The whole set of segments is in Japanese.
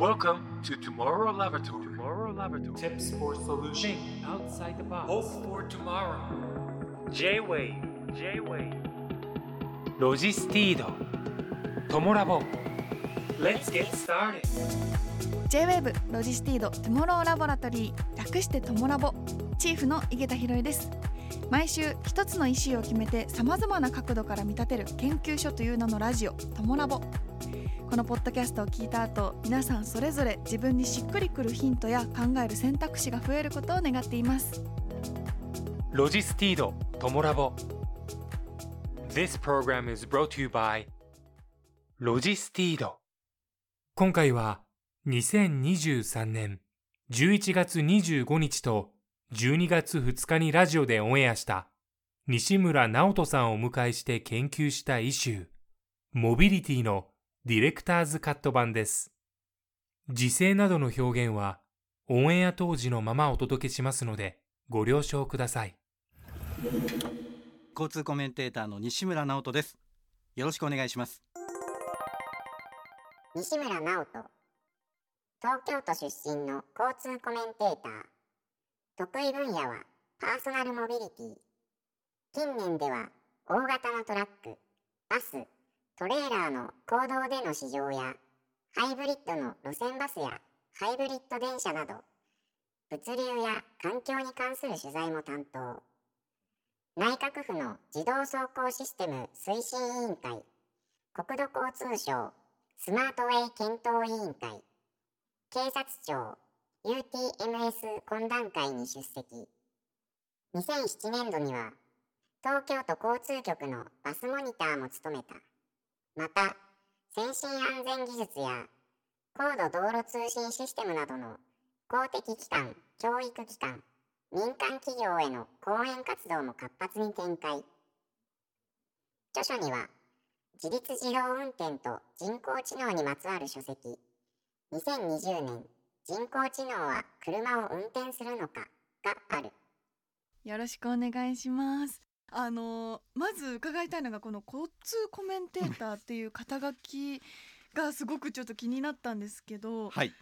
Welcome to Tomorrow Laboratory. Tomorrow Laboratory. Tips for solution outside the box. Hope for tomorrow. J-WAVE. J-WAVE. ロジスティード。トモラボ。Let's get started. J-WAVE ロジスティード Tomorrow Laboratory 略してトモラボチーフの井桁弘恵です毎週一つのイシューを決めてさまざまな角度から見立てる研究所という名のラジオトモラボこのポッドキャストを聞いた後皆さんそれぞれ自分にしっくりくるヒントや考える選択肢が増えることを願っています。ロジスティードトモラボ。This program is brought to you by ロジスティード今回は2023年11月25日と12月2日にラジオでオンエアした西村直人さんをお迎えして研究したイシューモビリティのディレクターズカット版です。時勢などの表現はオンエア当時のままお届けしますのでご了承ください。交通コメンテーターの西村直人です。よろしくお願いします。西村直人。東京都出身の交通コメンテーター。得意分野はパーソナルモビリティ。近年では大型のトラックバストレーラーの公道での市場やハイブリッドの路線バスやハイブリッド電車など物流や環境に関する取材も担当。内閣府の自動走行システム推進委員会国土交通省スマートウェイ検討委員会警察庁 UTMS 懇談会に出席。2007年度には東京都交通局のバスモニターも務めた。また先進安全技術や高度道路通信システムなどの公的機関教育機関民間企業への講演活動も活発に展開。著書には自立自動運転と人工知能にまつわる書籍。2020年人工知能は車を運転するのかがある。よろしくお願いします。あのまず伺いたいのがこの交通コメンテーターっていう肩書きがすごくちょっと気になったんですけど、はい。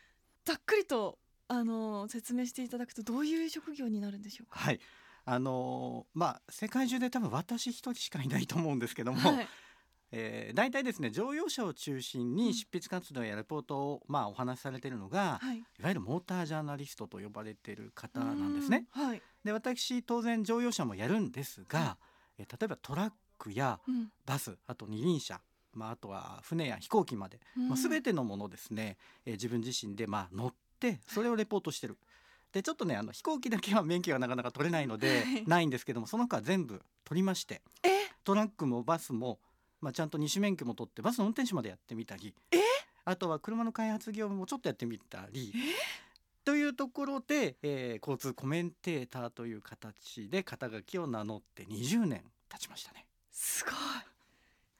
ざっくりとあの説明していただくとどういう職業になるんでしょうか？はい。あのーまあ世界中で多分私一人しかいないと思うんですけども、はいえー、大体ですね乗用車を中心に執筆活動やレポートを、まあ、お話しされているのが、はいいわゆるモータージャーナリストと呼ばれている方なんですね。うん。はい。で私当然乗用車もやるんですが、えー例えばトラックやうん。バスあと二輪車、まあ、あとは船や飛行機まで、まあ、全てのものですね、えー自分自身でまあ乗ってそれをレポートしてる。でちょっとねあの飛行機だけは免許がなかなか取れないのではいないんですけどもその他は全部取りましてえ？トラックもバスも、まあ、ちゃんと二種免許も取ってバスの運転手までやってみたりえ？あとは車の開発業務もちょっとやってみたり。というところで、えー交通コメンテーターという形で肩書きを名乗って20年経ちましたね。すごい。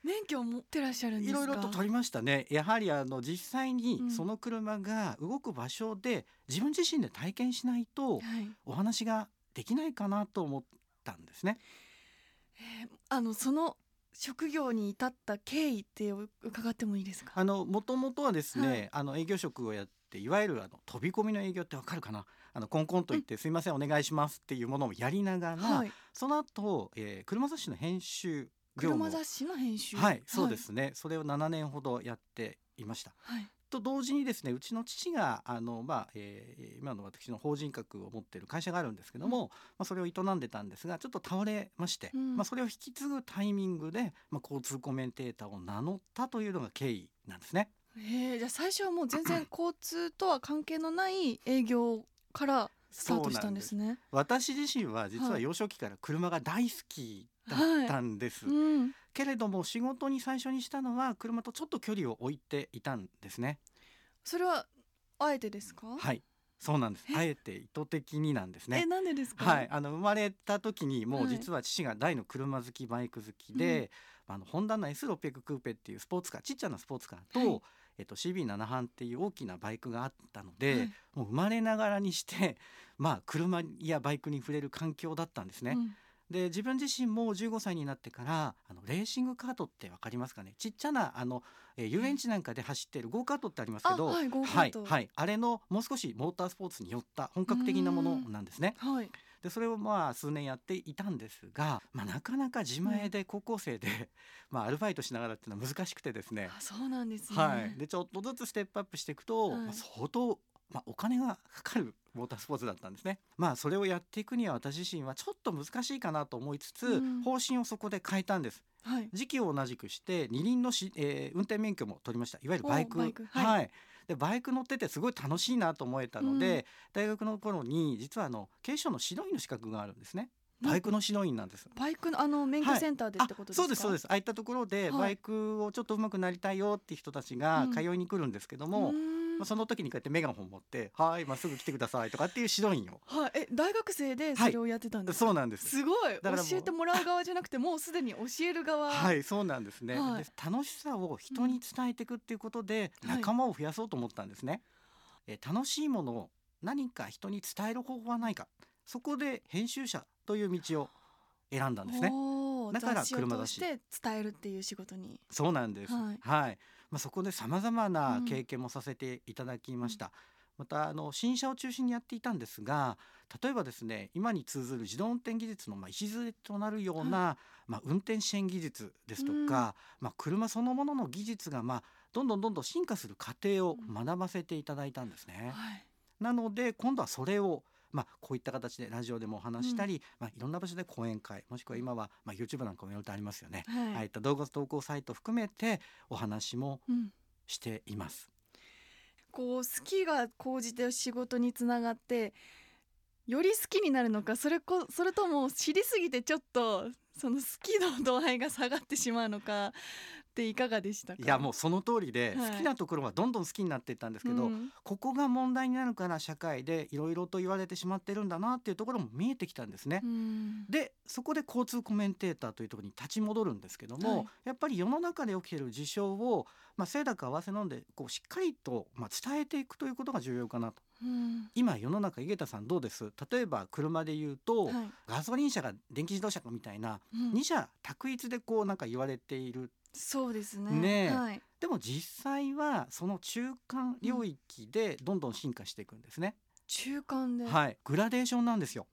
免許を持ってらっしゃるんですか？いろいろと取りましたねやはりあの実際にうんその車が動く場所で自分自身で体験しないとはい。お話ができないかなと思ったんですね。えーあのその職業に至った経緯って伺ってもいいですか？あの元々はですね、はいあの営業職をやっていわゆるあの飛び込みの営業ってわかるかな？あのコンコンと言って、すいませんお願いしますっていうものをやりながら、はい。その後、えー車雑誌の編集業務を車雑誌の編集。はいそうで。すね、それを7年ほどやっていました。はい。と同時にですねうちの父があの、まあえー今の私の法人格を持っている会社があるんですけども、まあ、それを営んでたんですがちょっと倒れまして、うんまあ、それを引き継ぐタイミングで、まあ、交通コメンテーターを名乗ったというのが経緯なんですね。えー、じゃあ最初はもう全然 交通とは関係のない営業からスタートしたんですね。私自身は実ははい幼少期から車が大好きだったんです、うん。けれども仕事に最初にしたのは車とちょっと距離を置いていたんですね。それはあえてですか？はいそうなんですえ？あえて意図的になんですねえ。なんでですか？はい、。あの生まれた時にもはいう実は父が大の車好きバイク好きで、あのホンダの S600 クーペっていうスポーツカーちっちゃなスポーツカーと、はいえっと、CB7 班っていう大きなバイクがあったので、はいもう生まれながらにしてまあ車やバイクに触れる環境だったんですね。うんで自分自身も15歳になってからあのレーシングカートってわかりますかね？ちっちゃなあの、えー遊園地なんかで走ってるゴーカートってありますけどあはいはいはい、あれのもう少しモータースポーツに寄った本格的なものなんですね。はい。でそれをまあ数年やっていたんですが、まあ、なかなか自前で高校生で、まあ、アルバイトしながらっていうのは難しくてですね。あそうなんですね。はい、でちょっとずつステップアップしていくと、はい。まあ、相当、まあ、お金がかかるモータースポーツだったんですね。まあそれをやっていくには私自身はちょっと難しいかなと思いつつ、うん。方針をそこで変えたんです。はい。時期を同じくして二輪のし、えー運転免許も取りました。いわゆるバイク。おバイク。は、はい。いでバイク乗っててすごい楽しいなと思えたので、大学の頃に実はあの警視庁の指導員の資格があるんですね。バイクの指導員なんです。バイクのあの免許センターでってことですか、そうですそうです。ああいったところではい。バイクをちょっと上手くなりたいよっていう人たちがうん。通いに来るんですけども、うーんまあ、その時にこうやってメガホン持って「はいまっすぐ来てください」とかっていう指導員を。はいえ大学生でそれをやってたんですか、そうなんです。すごい。だからもう。教えてもらう側じゃなくてもうすでに教える側。はいそうなんですね、はい。で楽しさを人に伝えていくっていうことで仲間を増やそうと思ったんですね、えー楽しいものを何か人に伝える方法はないか。そこで編集者という道を選んだんですね。だから車雑誌通して伝えるっていう仕事に。そうなんです。ははいい。まあそこで様々な経験もさせていただきました。またあの新車を中心にやっていたんですが、例えばですね、今に通ずる自動運転技術のまあ礎となるような、まあ運転支援技術ですとか、まあ車そのものの技術がまあどんどんどんどん進化する過程を学ばせていただいたんですね。はい。なので今度はそれをまあ、こういった形でラジオでもお話したり、まあ、いろんな場所で講演会もしくは今は、まあ、YouTube なんかもいろいろとありますよね。はいああいった動画投稿サイト含めてお話もうんしています。こう好きが高じて仕事につながってより好きになるのかそれこそれとも知りすぎてちょっとその好きの度合いが下がってしまうのかっていかがでしたか？いやもうその通りで、はい。好きなところはどんどん好きになっていったんですけど、うん。ここが問題になるから社会でいろいろと言われてしまってるんだなっていうところも見えてきたんですね。うん。でそこで交通コメンテーターというところに立ち戻るんですけども、はい。やっぱり世の中で起きている事象を、まあ、清濁合わせ飲んでこうしっかりと、まあ、伝えていくということが重要かなと。うん。今世の中井桁さんどうです？例えば車で言うと、はい。ガソリン車が電気自動車かみたいなうん。二者択一でこうなんか言われているそうですね。ねえ。はい。でも実際はその中間領域でどんどん進化していくんですね、中間で。はい。グラデーションなんですよ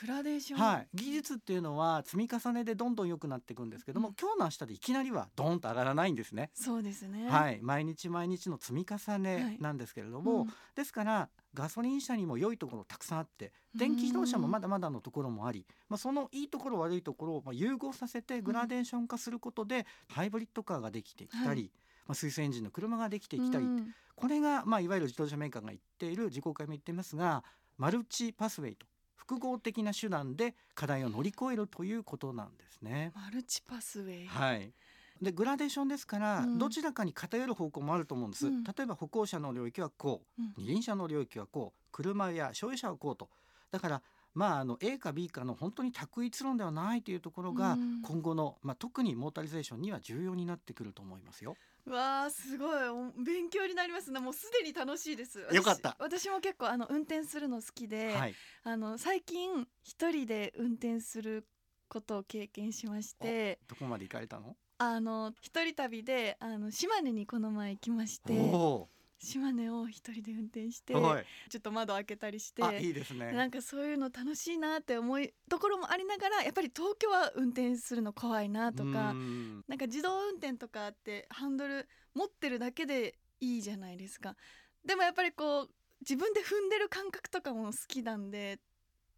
グラデーション？はい、技術っていうのは積み重ねでどんどん良くなっていくんですけども、うん。今日の明日でいきなりはドーンと上がらないんですね。そうですね。はい、毎日毎日の積み重ねなんですけれども、うんですからガソリン車にも良いところたくさんあって電気自動車もまだまだのところもあり、まあ、そのいいところ悪いところをまあ融合させてグラデーション化することで、ハイブリッドカーができてきたり、はい。まあ、水素エンジンの車ができてきたり、うん。これが、まあ、いわゆる自動車メーカーが言っている自公会も言っていますがマルチパスウェイと複合的な手段で課題を乗り越えるということなんですね。マルチパスウェイ。はい。でグラデーションですから、うん。どちらかに偏る方向もあると思うんです、うん。例えば歩行者の領域はこう。うん。二輪車の領域はこう。車や所有者はこうと。だからまああの A か B かの本当に択一論ではないというところがうん。今後の、まあ、特にモータリゼーションには重要になってくると思いますよ。わあすごい。お勉強になりますね。もうすでに楽しいです。よかった。私私も結構あの運転するの好きで、はい、あの最近一人で運転することを経験しましてどこまで行かれたの？あの一人旅であの島根にこの前行きましてお島根を一人で運転してーはい。ちょっと窓開けたりしてあいいですね。なんかそういうの楽しいなって思いところもありながらやっぱり東京は運転するの怖いなとかうん。なんか自動運転とかってハンドル持ってるだけでいいじゃないですか。でもやっぱりこう自分で踏んでる感覚とかも好きなんで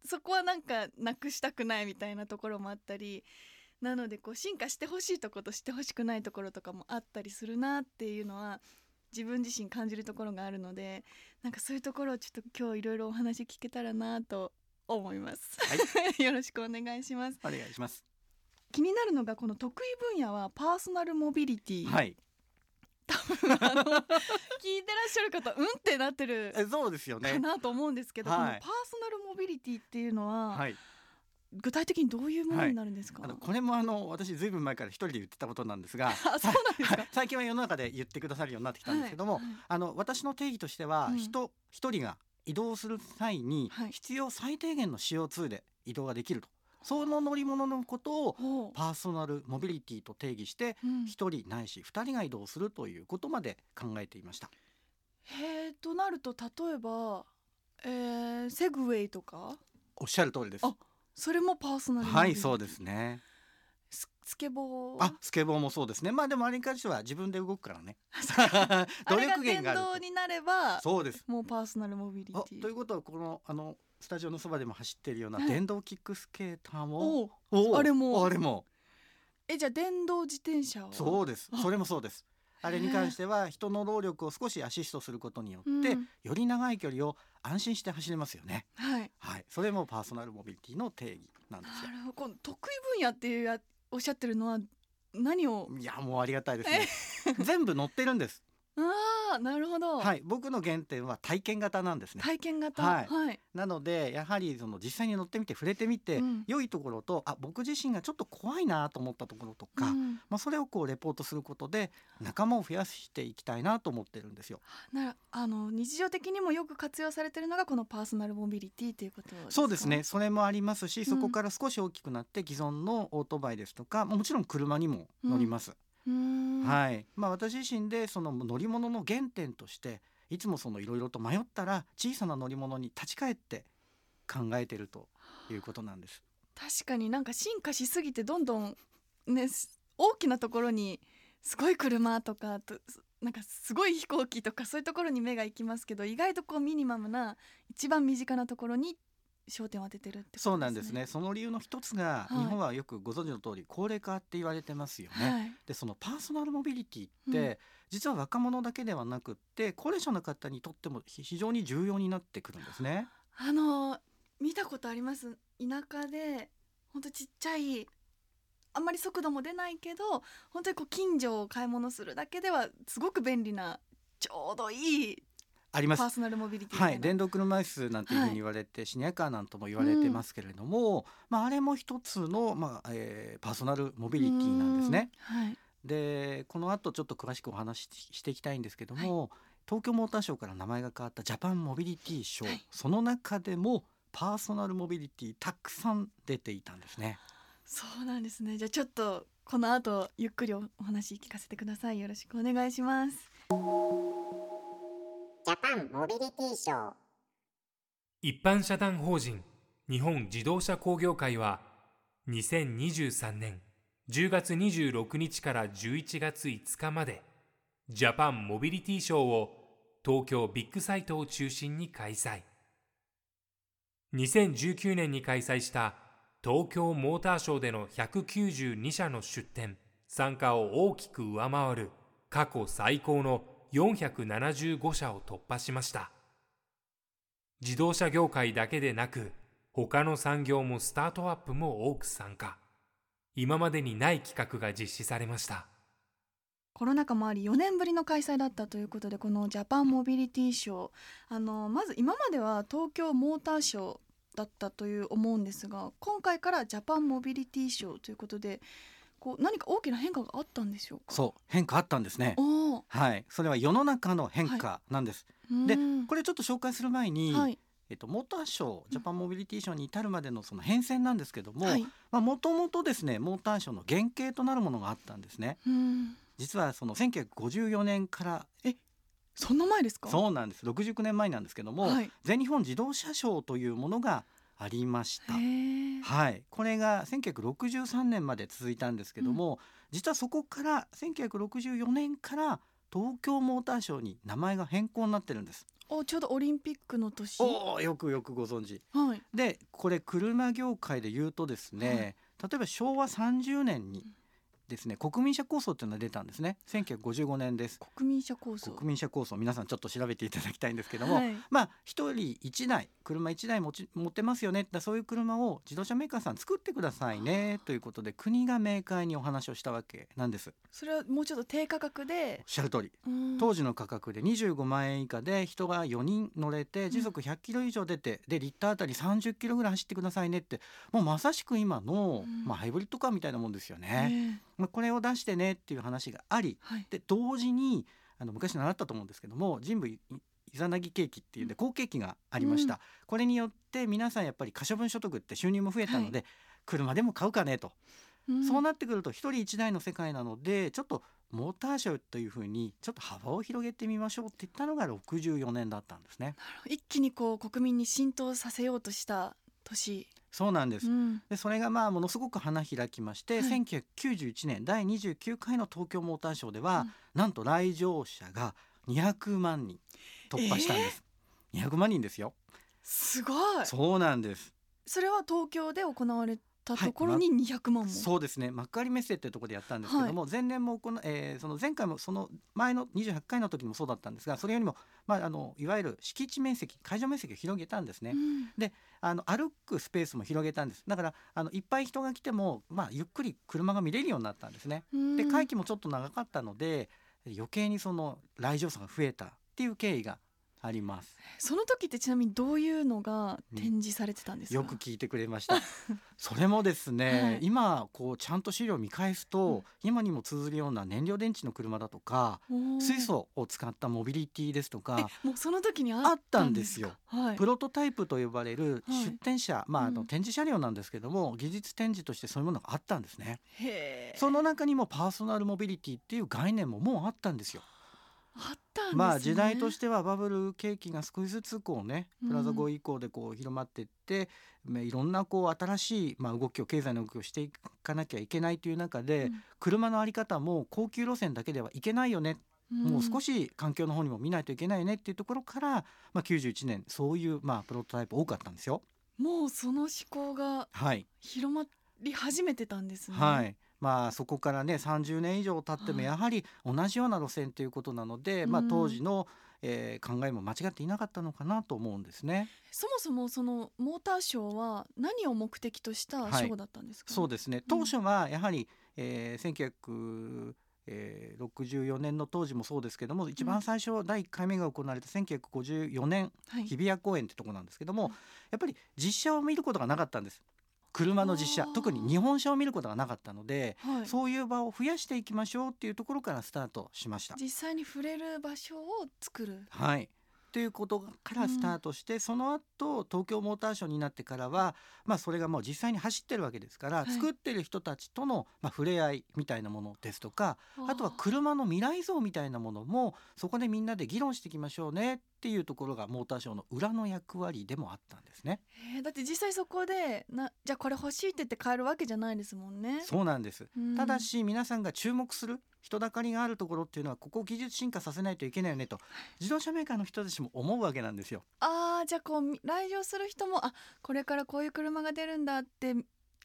そこはなんかなくしたくないみたいなところもあったりなのでこう進化してほしいところとしてほしくないところとかもあったりするなっていうのは自分自身感じるところがあるのでなんかそういうところをちょっと今日いろいろお話聞けたらなと思います、よろしくお願いしますお願いします。気になるのがこの得意分野はパーソナルモビリティ、はい。あの聞いてらっしゃる方うんってなってる えそうですよねか。なと思うんですけど、はいこのパーソナルモビリティっていうのは、はい。具体的にどういうものになるんですか、あのこれもあの私ずいぶん前から一人で言ってたことなんですが、あそうなんですか？はい。最近は世の中で言ってくださるようになってきたんですけども、はい。はいあの私の定義としては、うん。人一人が移動する際にはい。必要最低限の CO2 で移動ができると。その乗り物のことをパーソナルモビリティと定義してうん。一人ないし二人が移動するということまで考えていました。へえとなると例えば、えー、セグウェイとか？おっしゃる通りです。あそれもパーソナルはい、そうですね。ススケボー。あ、スケボーもそうですね。まあでもあれに関しては自分で動くからね。あ努れが電力源がある動になればと。そうです。もうパーソナルモビリテあィということはこのあのスタジオのそばでも走っているようなはい電動キックスケーターも、おうおうあれも。あれも。えじゃあ電動自転車を？そうです。あ。それもそうです。あれに関しては人の労力を少しアシストすることによって、うん。より長い距離を安心して走れますよね。はい。はい。それもパーソナルモビリティの定義なんですなるほど。この得意分野っていうやおっしゃってるのは何を？よいやもうありがたいですね。全部乗ってるんですああなるほど、はい僕の原点は体験型なんですね。体験型。はい。はい、なのでやはりその実際に乗ってみて触れてみて、うん。良いところとあ僕自身がちょっと怖いなと思ったところとか、うん。まあ、それをこうレポートすることで仲間を増やしていきたいなと思ってるんですよ。ならあの日常的にもよく活用されてるのがこのパーソナルモビリティということそうですね。それもありますしん。そこから少し大きくなって既存のオートバイですとかもちろん車にも乗ります。はいまあ、私自身でその乗り物の原点としていつもそのいろいろと迷ったら小さな乗り物に立ち返って考えてるということなんです。確かになんか進化しすぎてどんどんねす大きなところにすごい車とかとすなんかすごい飛行機とかそういうところに目が行きますけど意外とこうミニマムな一番身近なところに焦点を当ててるってね。そうなんですねその理由の一つが、はい日本はよくご存知の通り高齢化って言われてますよね。はい。でそのパーソナルモビリティって、うん実は若者だけではなくって高齢者の方にとってもひ非常に重要になってくるんですね。あの見たことあります？田舎でほんとちっちゃいあんまり速度も出ないけど本当にこう近所を買い物するだけではすごく便利なちょうどいいあります。パーソナルモビリティはい、電動車椅子なんていうふうに言われて、シニアカーなんとも言われてますけれども、まあ、あれも一つの、まあえーパーソナルモビリティなんですね。うん。はい。でこの後ちょっと詳しくお話ししていきたいんですけども、東京モーターショーから名前が変わったジャパンモビリティショー、はい。その中でもパーソナルモビリティたくさん出ていたんですね。そうなんですね。じゃあちょっとこの後ゆっくりおお話聞かせてください。よろしくお願いしますジャパンモビリティショー一般社団法人日本自動車工業会は2023年10月26日から11月5日までジャパンモビリティショーを東京ビッグサイトを中心に開催。2019年に開催した東京モーターショーでの192社の出展参加を大きく上回る過去最高の475社を突破しました。自動車業界だけでなく他の産業もスタートアップも多く参加。今までにない企画が実施されました。コロナ禍もあり4年ぶりの開催だったということでこのジャパンモビリティショー。あのまず今までは東京モーターショーだったという思うんですが今回からジャパンモビリティショーということでこう何か大きな変化があったんでしょうか？そう変化あったんですね。はい、それは世の中の変化なんです。でうん。これちょっと紹介する前に、はい。えっと、モーターショージャパンモビリティショーに至るまでのその変遷なんですけども、もともとですねモーターショーの原型となるものがあったんですね。うん。実はその1954年からそんな前ですか？そうなんです。69年前なんですけども、はい。全日本自動車ショーというものがありました。はい、これが1963年まで続いたんですけども、実はそこから1964年から東京モーターショーに名前が変更になってるんです。おちょうどオリンピックの年。おお、よくよくご存知。はい。で、これ車業界で言うとですね、例えば昭和30年にですね、国民車構想っていうのが出たんですね。1955年です。国民車構想。国民車構想。皆さんちょっと調べていただきたいんですけども、はい。まあ一人一台車一台持ち持ってますよね。だそういう車を自動車メーカーさん作ってくださいね。ということで国がメーカーにお話をしたわけなんです。おそれはもうちょっと低価格で。っしゃる通り。うん。当時の価格で25万円以下で人が4人乗れて時速100キロ以上出てでリッターあたり30キロぐらい走ってくださいねってもうまさしく今の、うん。まあ、ハイブリッドカーみたいなもんですよへね。ーまあ、これを出してねっていう話がありはい。で同時にあの昔習ったと思うんですけども人部いイザナギ景気っていうんで好景気がありました、うん。これによって皆さんやっぱり可処分所得って収入も増えたので、車でも買うかねと、うん。そうなってくると一人一台の世界なのでちょっとモーターショーというふうにちょっと幅を広げてみましょうって言ったのが64年だったんですね。一気にこう国民に浸透させようとした年。そうなんです、うん。でそれがまあものすごく花開きまして、はい。1991年第29回の東京モーターショーでは、うん。なんと来場者が200万人突破したんです、200万人ですよ。すごい。そうなんです。それは東京で行われたところに200万も。そうですね。幕張メッセっていうところでやったんですけども、前年も行、えーその前回もその前の28回の時もそうだったんですがそれよりも、まあ、あのいわゆる敷地面積会場面積を広げたんですね、うん。あの歩くスペースも広げたんです。だからあのいっぱい人が来ても、まあ、ゆっくり車が見れるようになったんですね。うん。で会期もちょっと長かったので余計にその来場者が増えたっていう経緯がありますその時ってちなみにどういうのが展示されてたんですか？よく聞いてくれました それもですね、はい今こうちゃんと資料を見返すと、うん今にも通ずるような燃料電池の車だとか水素を使ったモビリティですとかえもうその時にああっったたんですすか。はいプ。ロトタイプと呼ばれるはい出展車、まああうんの展示車両なんですけども、技術展示としてそういうものがあったんですね。その中にもパーソナルモビリティっていう概念ももうあったんですよ。あったんですね。まあ時代としてはバブル景気が少しずつこうねうんプラザ合意以降でこう広まっていって、まあいろんなこう新しいまあ動きを経済の動きをしていかなきゃいけないという中で、うん車のあり方も高級路線だけではいけないよね、もう少し環境の方にも見ないといけないよねっていうところから、まあ、91年そういうまあプロトタイプ多かったんですよ。もうその思考がはい、広まり始めてたんですね。はいまあ、そこからね30年以上経ってもはい。やはり同じような路線ということなので、まあ、うん当時の、えー考えも間違っていなかったのかなと思うんですね。そもそもそのモーターショーは何を目的としたショーだったんですか。そうですね。当初はやはり、えー1964年の当時もそうですけども一番最初第1回目が行われた1954年はい。日比谷公園ってとこなんですけども、うん。やっぱり実車を見ることがなかったんです車の実車特に日本車を見ることがなかったので、はい。そういう場を増やしていきましょうっていうところからスタートしました。実際に触れる場所を作る。はいということからスタートして、その後東京モーターショーになってからは、まあ、それがもう実際に走ってるわけですから、はい。作ってる人たちとの、まあ、触れ合いみたいなものですとかあ。とは車の未来像みたいなものもそこでみんなで議論していきましょうねっていうところがモーターショーの裏の役割でもあったんですね。えーだって実際そこでなじゃあこれ欲しいって言って買えるわけじゃないですもんね。そうなんです。うん。ただし皆さんが注目する人だかりがあるところっていうのはここを技術進化させないといけないよねと自動車メーカーの人たちも思うわけなんですよ。あーじゃあこうみ来場する人もあこれからこういう車が出るんだって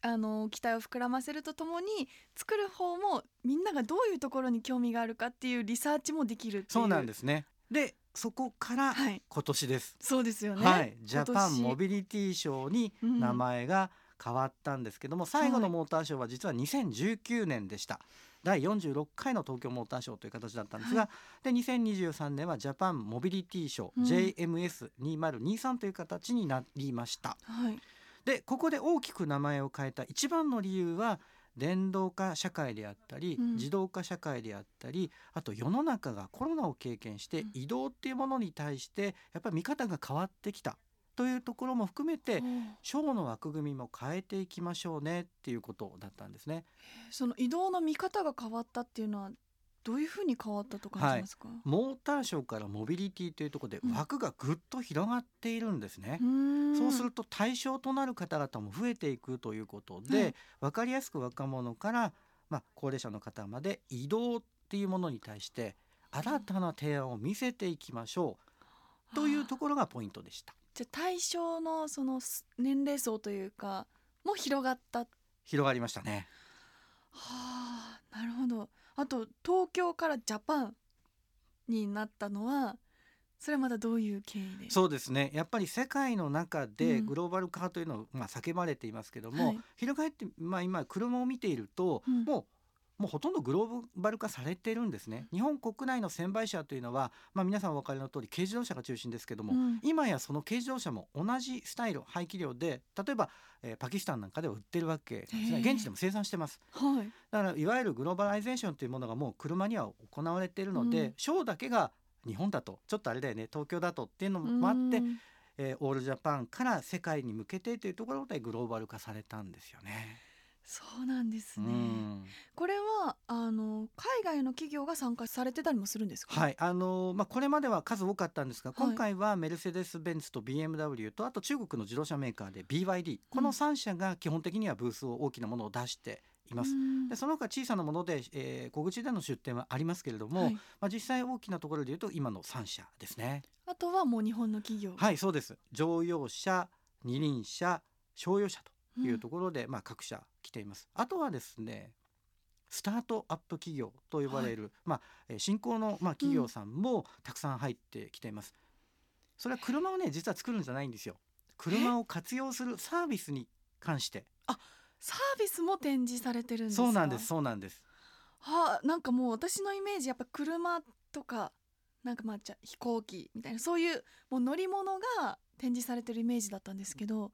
あの期待を膨らませるとともに作る方もみんながどういうところに興味があるかっていうリサーチもできるそうなんですね。でそこからはい。今年です。そうですよね。はい、ジャパンモビビリティショーにうん。名前が変わったんですけども、最後のモーターショーは実は2019年でした。第46回の東京モーターショーという形だったんですが、はで2023年はジャパンモビリティショー、うん。JMS2023 という形になりました。はい。でここで大きく名前を変えた一番の理由は電動化社会であったり、うん。自動化社会であったりあと世の中がコロナを経験してうん。移動っていうものに対してやっぱり見方が変わってきたというところも含めておーショーの枠組みも変えていきましょうねっていうことだったんですね。その移動の見方が変わったっていうのはどういうふうに変わったと感じますか、モーターショーからモビリティというところでうん枠がぐっと広がっているんですね。うーんそうすると対象となる方々も増えていくということで、はい分かりやすく若者から、まあ、高齢者の方まで移動っていうものに対して新たな提案を見せていきましょうというところがポイントでした。じゃあ対象のそのす年齢層というかも広がった。は広がりましたね。あなるほど。あと東京からジャパンになったのはそれはまたどういう経緯で？そうですね。やっぱり世界の中でうん。グローバル化というのを、まあ、叫ばれていますけども、はい。翻って、まあ、今車を見ていると、うん。もうもうほとんどグローバル化されてるんですね。日本国内の専売車というのは、まあ、皆さんお分かりの通り軽自動車が中心ですけども、うん。今やその軽自動車も同じスタイル排気量で例えば、えーパキスタンなんかでは売ってるわけですね。現地でも生産してます。はい。だからいわゆるグローバライゼーションというものがもう車には行われているので、うん。ショーだけが日本だとちょっとあれだよね東京だとっていうのもあって、うん。えーオールジャパンから世界に向けてというところでグローバル化されたんですよね。そうなんですうね。んこれはあの海外の企業が参加されてたりもするんですか？はいあのーまあ、これまでは数多かったんですがい今回はメルセデス・ベンツと BMW とあと中国の自動車メーカーで BYD この3社が基本的にはブースを大きなものを出しています。うんでその他小さなもので、えー小口での出店はありますけれども、はいまあ、実際大きなところでいうと今の3社ですね。あとはもう日本の企業。はいそうです乗用車二輪車商用車とうんいうところで、まあ、各社来ています。あとはですねスタートアップ企業と呼ばれる、まあ、えー新興の、まあ、企業さんもたくさん入ってきています。それは車をね実は作るんじゃないんですよ。車を活用するサービスに関してサービスも展示されてるんですか？そうなんです。そうなんです。はあ、なんかもう私のイメージやっぱ車とかなんかまあじゃあ飛行機みたいなそういうもう乗り物が展示されてるイメージだったんですけど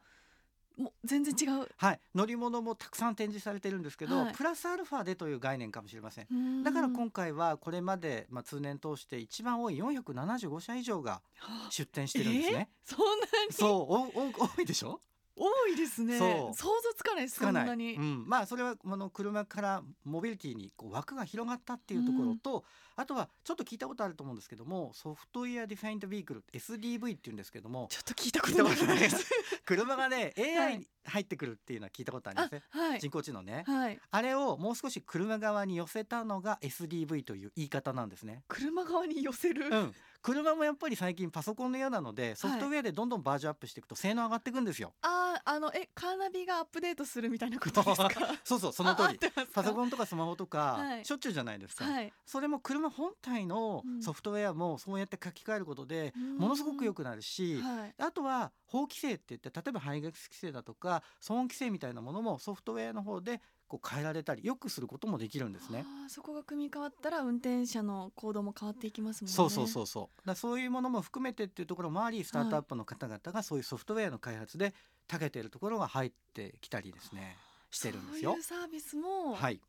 もう全然違う。はい、乗り物もたくさん展示されてるんですけど、はい。プラスアルファでという概念かもしれません。だから今回はこれまで、まあ、通年通して一番多い475社以上がはあ。出展してるんですね。そんなにそうおお多いでしょ？多いですね。そう。想像つかないですなに、うん、まあそれはあの車からモビリティにこう枠が広がったっていうところと、あとはちょっと聞いたことあると思うんですけどもソフトウェアディファインドビークル SDV っていうんですけどもちょっと聞いたことない 車がねは AI いに入ってくるっていうのは聞いたことありますね。はい。人工知能ね、はい。あれをもう少し車側に寄せたのが SDV という言い方なんですね。車側に寄せる、うん、車もやっぱり最近パソコンのようなのでソフトウェアでどんどんバージョンアップしていくと性能上がっていくんですよ。あーあのえカーナビがアップデートするみたいなことですか？そうそうその通り。パソコンンとかスマホとか、はい。しょっちゅうじゃないですか、はい。それも車本体のうん。ソフトウェアもそうやって書き換えることでものすごく良くなるし、はい。あとは法規制って言って例えば排ガス規制だとか騒音規制みたいなものもソフトウェアの方でこう変えられたり良くすることもできるんですね。そこが組み替わったら運転者の行動も変わっていきますもんね。そうそうそうそうだそういうものも含めてっていうところもありスタートアップの方々がそういうソフトウェアの開発で長けているところが入ってきたりですねしてるんですよそういう。サービスもはい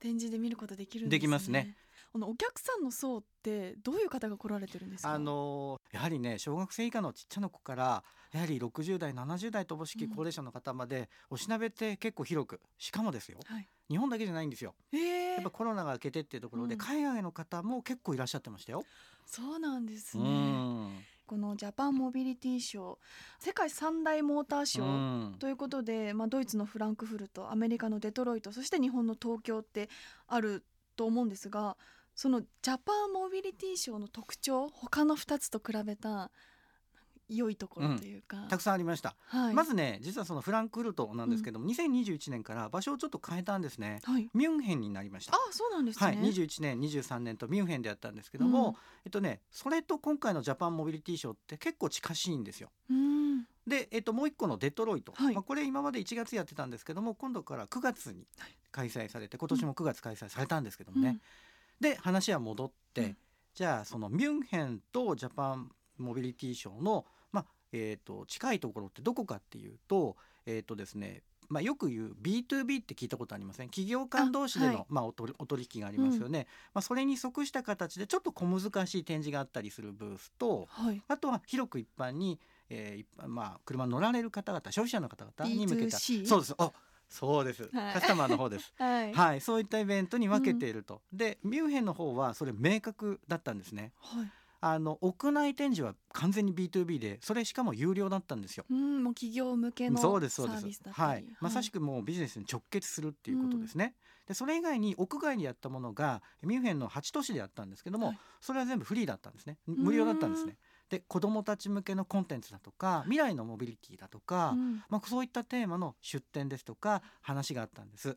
展示で見ることできるんですね。できますね。このお客さんの層ってどういう方が来られてるんですか？あのーやはりね小学生以下のちっちゃな子からやはり60代70代とおぼしきうん高齢者の方までおしなべって結構広くしかもですよはい。日本だけじゃないんですよええやっぱコロナが明けてっていうところでうん海外の方も結構いらっしゃってましたよ。そうなんですうね。んこのジャパンモビリティショー、世界三大モーターショー。うんということで、まあ、ドイツのフランクフルトアメリカのデトロイトそして日本の東京ってあると思うんですがそのジャパンモビリティショーの特徴他の2つと比べた良いところというか、たくさんありました、はい、まずね実はそのフランクフルトなんですけども、2021年から場所をちょっと変えたんですね。はい、ミュンヘンになりました。あそうなんですね、はい、21年23年とミュンヘンでやったんですけども、えっとねそれと今回のジャパンモビリティショーって結構近しいんですよ。うん。で、えっと、もう一個のデトロイト、はい。まあ、これ今まで1月やってたんですけども今度から9月にはい。開催されて今年も9月開催されたんですけどもね、で話は戻って、うん。じゃあそのミュンヘンとジャパンモビリティショーの、まあえー、と近いところってどこかっていうと,、えーとですねまあ、よく言う B2B って聞いたことありません？企業間同士でのあはい。まあ、お取りお取引がありますよね、まあ、それに即した形でちょっと小難しい展示があったりするブースとはい。あとは広く一般に、えーまあ、車に乗られる方々消費者の方々に向けた B2C そうです。あそうです、はい。カスタマーの方です。はい。はい、そういったイベントに分けていると、でミュンヘンの方はそれ明確だったんですね。はい。あの屋内展示は完全に B2B でそれしかも有料だったんですよ。うんもう企業向けのサそうですそうです。ービスだったり。はい、まさしくもうビジネスに直結するっていうことですね、でそれ以外に屋外にやったものがミュンヘンの8都市でやったんですけども、はい。それは全部フリーだったんですね。無料だったんですねで子どもたち向けのコンテンツだとか未来のモビリティだとか、うん。まあ、そういったテーマの出展ですとか話があったんです。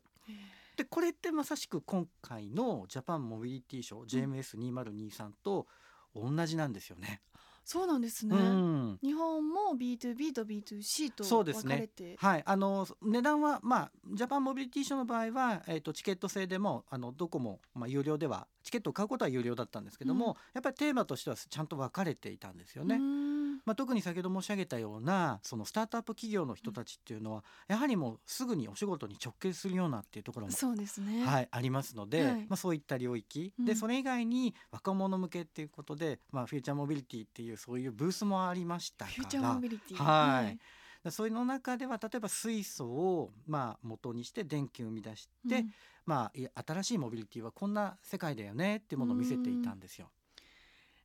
でこれってまさしく今回のジャパンモビリティショー JMS2023 と同じなんですよね。そうなんですね、うん。日本も B2B と B2C とそうですね。分かれて、はい、あの値段はまあジャパンモビリティショーの場合は、えー、とチケット制でもあのどこも、まあ、有料ではチケットを買うことは有料だったんですけども、うん。やっぱりテーマとしてはちゃんと分かれていたんですようね。んまあ、特に先ほど申し上げたようなそのスタートアップ企業の人たちっていうのは、やはりもうすぐにお仕事に直結するようなっていうところもそうですね。はい、ありますので、はい。まあ、そういった領域、うん。でそれ以外に若者向けっていうことで、まあ、フューチャーモビリティっていうそういうブースもありましたかフューチャーらモビリティ。はい。でそういうの中では例えば水素をまあ元にして電気を生み出して、うん。まあ、新しいモビリティはこんな世界だよねっていうものを見せていたんですよ。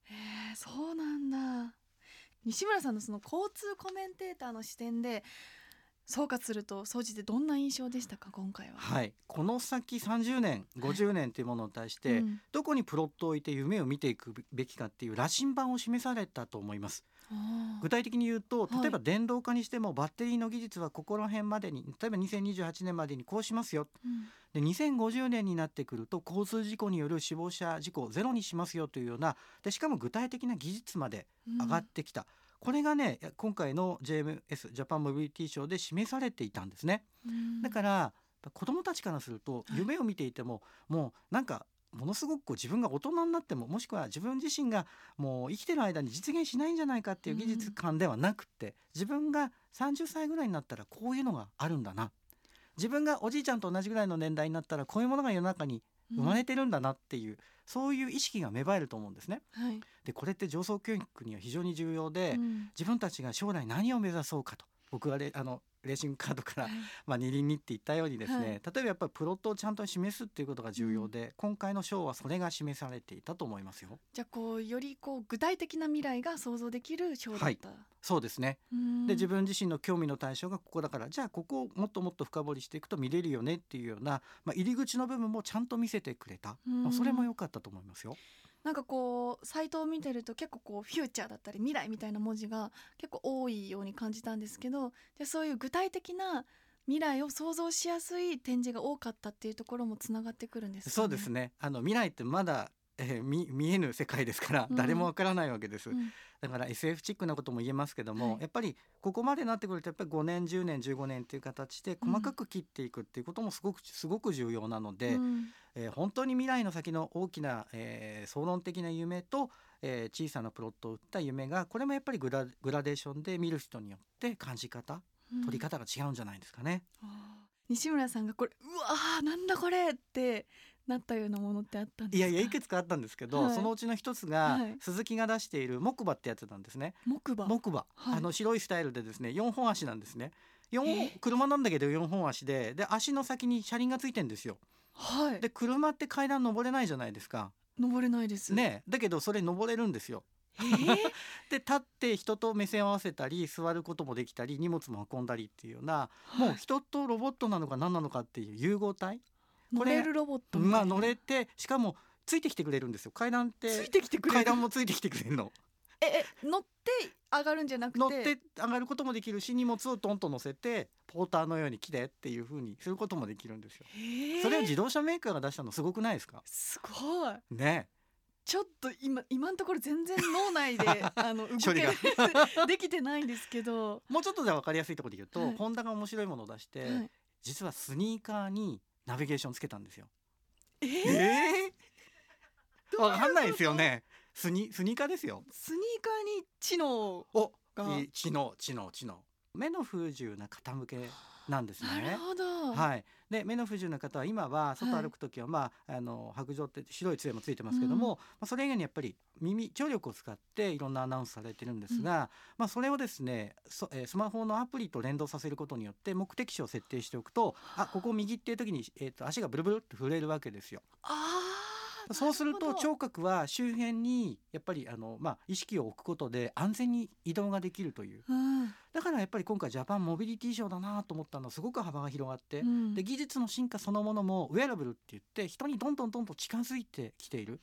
へえそうなんだ西村さんのその交通コメンテーターの視点で総括すると総じてどんな印象でしたか今回は。はい、この先30年50年というものに対して、うんどこにプロットを置いて夢を見ていくべきかっていう羅針盤を示されたと思います。具体的に言うとはい。例えば電動化にしてもバッテリーの技術はここら辺までに例えば2028年までにこうしますよ。うん。で2050年になってくると交通事故による死亡者事故をゼロにしますよというようなでしかも具体的な技術まで上がってきた、これがね今回の JMS ジャパンモビリティショーで示されていたんですね。うん。だから子どもたちからするとはい。夢を見ていても、もうなんかものすごくこう自分が大人になってももしくは自分自身がもう生きてる間に実現しないんじゃないかっていう技術感ではなくって、自分が30歳ぐらいになったらこういうのがあるんだな。自分がおじいちゃんと同じぐらいの年代になったらこういうものが世の中に生まれてるんだなっていう、そういう意識が芽生えると思うんですね。はい。でこれって上層教育には非常に重要で、うん。自分たちが将来何を目指そうかと僕はレあのレーシングカードからはい。まあ、二輪にって言ったようにですね、はい。例えばやっぱりプロットをちゃんと示すっていうことが重要で、今回の賞はそれが示されていたと思いますよ。じゃあこうよりこう具体的な未来が想像できるショーだった。そうですね。うん。で自分自身の興味の対象がここだからじゃあここをもっともっと深掘りしていくと見れるよねっていうような、まあ、入り口の部分もちゃんと見せてくれた、うん。まあ、それも良かったと思いますよ。なんかこうサイトを見てると結構こうフューチャーだったり未来みたいな文字が結構多いように感じたんですけどでそういう具体的な未来を想像しやすい展示が多かったっていうところもつながってくるんですかね？そうですねあの未来ってまだ、えー見見えぬ世界ですからうん。誰もわからないわけです。うん。だから SF チックなことも言えますけども、はい。やっぱりここまでなってくるとやっぱり5年10年15年っていう形で細かく切っていくっていうこともすごくすごく重要なので、うん。えー本当に未来の先の大きな、えー総論的な夢と、えー小さなプロットを打った夢がこれもやっぱりグラグラデーションで見る人によって感じ方うん。取り方が違うんじゃないですかね。あー。西村さんがこれうわーなんだこれってなったようなものってあったんですか？いやいやいくつかあったんですけど、はい。そのうちの一つが、はい。鈴木が出している木馬ってやつなんですね。木馬。木馬、はい。あの白いスタイルでですね4本足なんですね。四え？車なんだけど4本足でで足の先に車輪がついてんですよ。はい。で車って階段登れないじゃないですか。登れないです。ねだけどそれ登れるんですよ。え？ー で立って人と目線を合わせたり座ることもできたり荷物も運んだりっていうような、もう人とロボットなのか何なのかっていう融合体これ乗れるロボットまあ乗れてしかもついてきてくれるんですよ。階段っつていてきてくれ階る段もついてきてくれるの。ええ乗って上がるんじゃなくて？乗って上がることもできるし荷物をトンと乗せてポーターのように来てっていう風にすることもできるんですよ。へー。それを自動車メーカーが出したのすごくないですか？すごい。ね。ちょっと今今のところ全然脳内で あの動けが。できてないんですけど、もうちょっとで分かりやすいところで言うと、はい。ホンダが面白いものを出して、はい。実はスニーカーにナビゲーションつけたんですよ。えー？えー、わかんないですよね。スニスニーカーですよ。スニーカーに知能おがいい知能知能知能目の不自由な方向けなんですなるねほど、はい、で目の不自由な方は今は外歩く時は、まああの白状って白い杖もついてますけども、うん。まあ、それ以外にやっぱり耳聴力を使っていろんなアナウンスされてるんですが、まあ、それをですねそ、えースマホのアプリと連動させることによって目的地を設定しておくとあここ右っていう時に、えー、と足がブルブルって触れるわけですよ。あーそうすると聴覚は周辺にやっぱりあの、まあ、意識を置くことで安全に移動ができるという。うん。だからやっぱり今回ジャパンモビリティショーだなと思ったのはすごく幅が広がって、うん。で技術の進化そのものもウェアラブルって言って人にどんどんどんどん近づいてきている。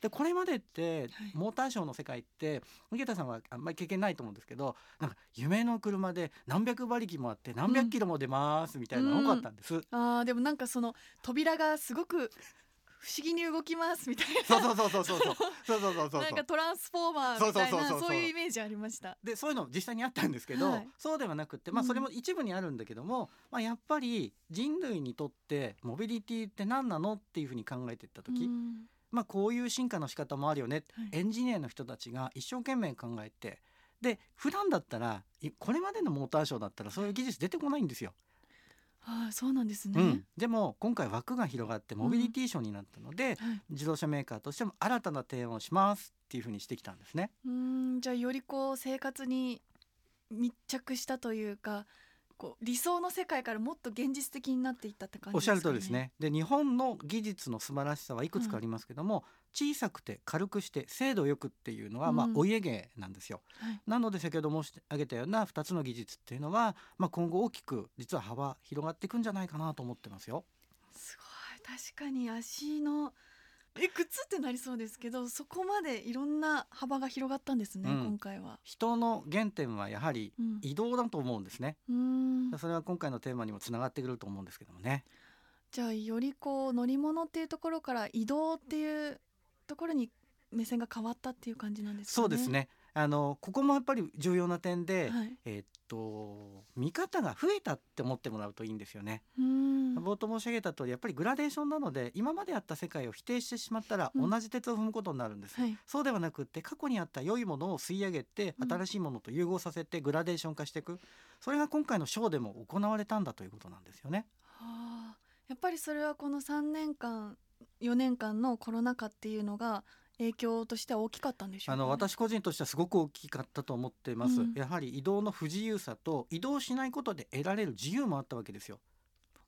でこれまでって、はい。モーターショーの世界って池田さんはあんまり経験ないと思うんですけどなんか夢の車で何百馬力もあって何百キロも出ますみたいなのが多かったんです。あーでもなんかその扉がすごく不思議に動きますみたいそうそうそうそうそう。そうそうそうそうそう。ななんかトランスフォーマーみたいなそういうイメージありました。でそういうの実際にあったんですけど、はい。そうではなくって、まあ、うん。それも一部にあるんだけども、まあ、やっぱり人類にとってモビリティって何なのっていうふうに考えていった時、うん。まあ、こういう進化の仕方もあるよね、はい。エンジニアの人たちが一生懸命考えてで普段だったらいこれまでのモーターショーだったらそういう技術出てこないんですよ。ああそうなんですね、うん、でも今回枠が広がってモビリティショーになったので、はい、自動車メーカーとしても新たな提案をしますっていうふうにしてきたんですね。うーん。じゃあよりこう生活に密着したというかこう理想の世界からもっと現実的になっていったって感じおっしゃるですかね。通りですね。で日本の技術の素晴らしさはいくつかありますけども、小さくて軽くして精度よくっていうのは、まあうんお家芸なんですよ。はい、なので先ほど申し上げたような2つの技術っていうのは、まあ、今後大きく実は幅広がっていくんじゃないかなと思ってますよ。すごい確かに足のえ靴ってなりそうですけどそこまでいろんな幅が広がったんですね、うん今回は。人の原点はやはりうん移動だと思うんですね。うーんそれは今回のテーマにもつながってくると思うんですけどもね。じゃあよりこう乗り物っていうところから移動っていうところに目線が変わったっていう感じなんですかね。そうです。ね。あのここもやっぱり重要な点で、はい。えーっと見方が増えたって思ってもらうといいんですよね。冒頭申し上げた通りやっぱりグラデーションなので今まであった世界を否定してしまったらうん同じ鉄を踏むことになるんです、はい。そうではなくって過去にあった良いものを吸い上げてうん新しいものと融合させてグラデーション化していくそれが今回のショーでも行われたんだということなんですよね。はあ。やっぱりそれはこの3年間4年間のコロナ禍っていうのが影響としては大きかったんでしょうか、ね。あの私個人としてはすごく大きかったと思ってます、うんやはり移動の不自由さと移動しないことで得られる自由もあったわけですよ、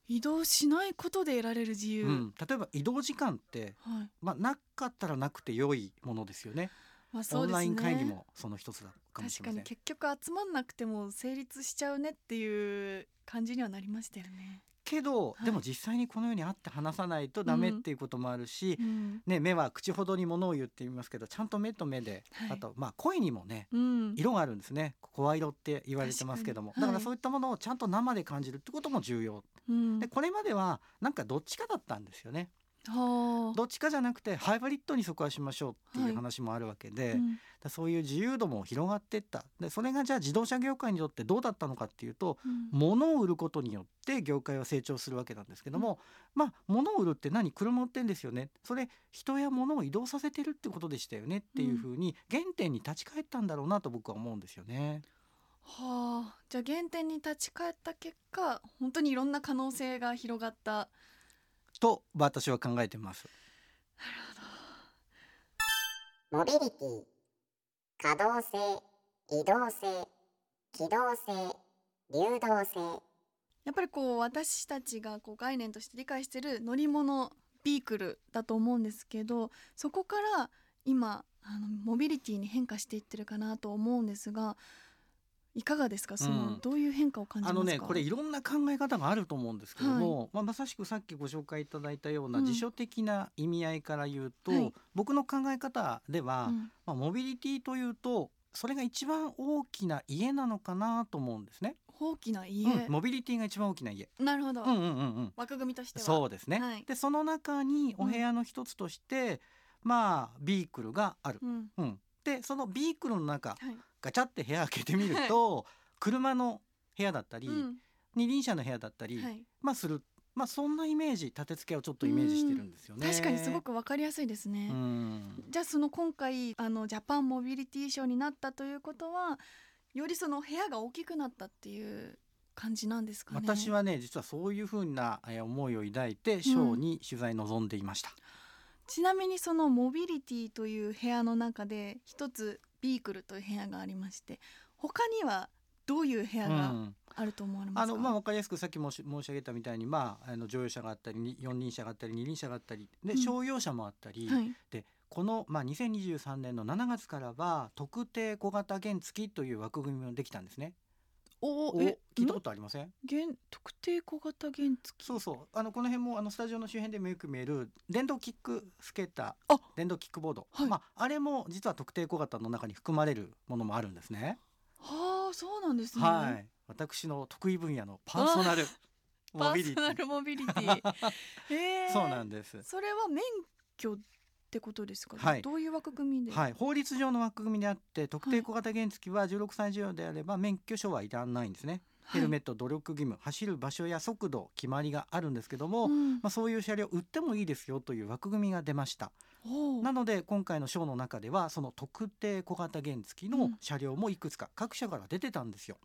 移動しないことで得られる自由。うん、例えば移動時間って、はい。まあ、なかったらなくて良いものですよねまあそうですね。オンライン会議もその一つだかもしれません確かに結局集まんなくても成立しちゃうねっていう感じにはなりましたよね。けど、はい。でも実際にこのように会って話さないとダメっていうこともあるし、うん。ね、目は口ほどに物を言って言いますけどちゃんと目と目で、はい。あとまあ声にもねうん。色があるんですね。声色って言われてますけども。だからそういったものをちゃんと生で感じるってことも重要。うん。でこれまではなんかどっちかだったんですよね。はあ。どっちかじゃなくてハイブリッドにそこはしましょうってはい。いう話もあるわけで、うん。だそういう自由度も広がっていった。でそれがじゃあ自動車業界にとってどうだったのかっていうとうん。物を売ることによって業界は成長するわけなんですけども、まあ物を売るって何？車売ってんですよね。それ人や物を移動させてるってことでしたよねっていうふうに原点に立ち返ったんだろうなと僕は思うんですよね。はあ。じゃあ原点に立ち返った結果、本当にいろんな可能性が広がった。と私は考えてます。モビリティ。可動性。移動性。機動性。流動性。やっぱりこう私たちがこう概念として理解している乗り物ビークルだと思うんですけどそこから今あのモビリティに変化していってるかなと思うんですがいかがですか？その、うん。どういう変化を感じますか？あのねこれいろんな考え方があると思うんですけども、まあ、まさしくさっきご紹介いただいたようなうん。辞書的な意味合いから言うと、はい。僕の考え方では、うん。まあ、モビリティというとそれが一番大きな家なのかなと思うんですね。大きな家、うん、モビリティが一番大きな家。なるほど、うんうんうんうん。枠組みとしては。そうですね。はい。でその中にお部屋の一つとして、まあビークルがある。うん。うん。でそのビークルの中はいガチャって部屋開けてみると車の部屋だったり、うん二輪車の部屋だったり、はいまあする。まあそんなイメージ立て付けをちょっとイメージしてるんですよね。確かにすごくわかりやすいですね、うん。じゃあその今回あのジャパンモビリティショーになったということはよりその部屋が大きくなったっていう感じなんですかね？私はね実はそういうふうなえー思いを抱いてショーに取材に臨んでいました。ちなみにそのモビリティという部屋の中で一つビークルという部屋がありまして他にはどういう部屋がうん。あると思われますか、あのまあ分かりやすくさっきもし申し上げたみたいにまああの乗用車があったりに四輪車があったり二輪車があったりでうん。商用車もあったり、はい、でこのまあ2023年の7月からは特定小型原付という枠組みもできたんですね。おおえ聞いたことありません？原特定小型原付？そうそう。あのこの辺もあのスタジオの周辺でもよく見える電動キックスケータあー電動キックボード、はい。まああれも実は特定小型の中に含まれるものもあるんですね。はあそうなんですね、はい。私の得意分野のパーソナルパモビリティ。ーソナルモビリティ。えー。そうなんです。それは免許ってことですか、はい。どういう枠組みで、はい、法律上の枠組みであって特定小型原付は16歳以上であれば免許証はいらないんですね。ヘルメット努力義務、走る場所や速度決まりがあるんですけども、うん。まあ、そういう車両売ってもいいですよという枠組みが出ました。なので今回のショーの中ではその特定小型原付の車両もいくつか各社から出てたんですよ。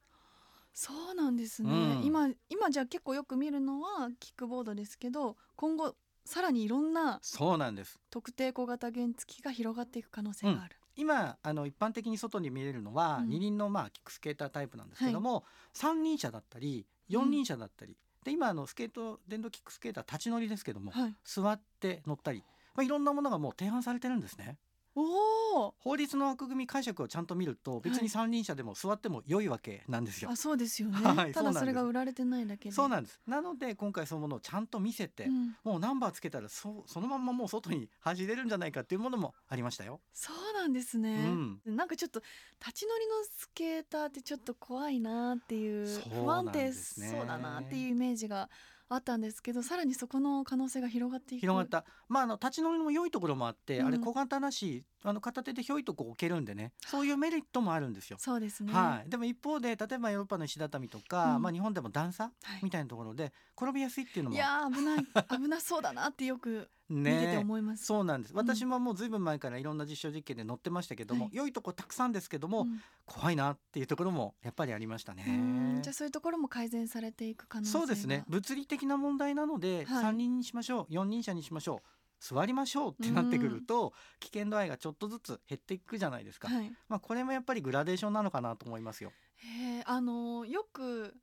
そうなんですね、うん。今今じゃあ結構よく見るのはキックボードですけど今後さらにいろんなそうなんです。特定小型原付が広がっていく可能性がある、今あの一般的に外に見れるのはうん。二輪のまあキックスケータータイプなんですけども、三輪車だったり四輪車だったり、で今あのスケート電動キックスケーター立ち乗りですけども、はい。座って乗ったり、まあ、いろんなものがもう提案されてるんですね。おお法律の枠組み解釈をちゃんと見ると別に三輪車でも座っても良いわけなんですよ。あそうですよね、はいただそれが売られてないだけで。そうなんです。なので今回そういうものをちゃんと見せて、うん。もうナンバーつけたらそそのまんまもう外に走れるんじゃないかっていうものもありましたよ。そうなんですね、うん。なんかちょっと立ち乗りのスケーターってちょっと怖いなっていう不安定そうだなっていうイメージがあったんですけどさらにそこの可能性が広がっていく。広がった。まああの立ち乗りも良いところもあって、うん。あれ小型だしあの片手でひょいとこう置けるんでねそういうメリットもあるんですよ。そうですね。はい、でも一方で例えばヨーロッパの石畳とか、うん。まあ、日本でも段差はい。みたいなところで転びやすいっていうのもいやー危ない危なそうだなってよく 見ててね思います、そうなんです。ん。私ももうずいぶん前からいろんな実証実験で乗ってましたけども、はい。良いとこたくさんですけども、うん。怖いなっていうところもやっぱりありましたね。うん。じゃあそういうところも改善されていく可能性が。そうですね。物理的な問題なので、はい。三人にしましょう四人車にしましょう座りましょうってなってくると、危険度合いがちょっとずつ減っていくじゃないですか、はい。まあこれもやっぱりグラデーションなのかなと思いますよ。へえあのよく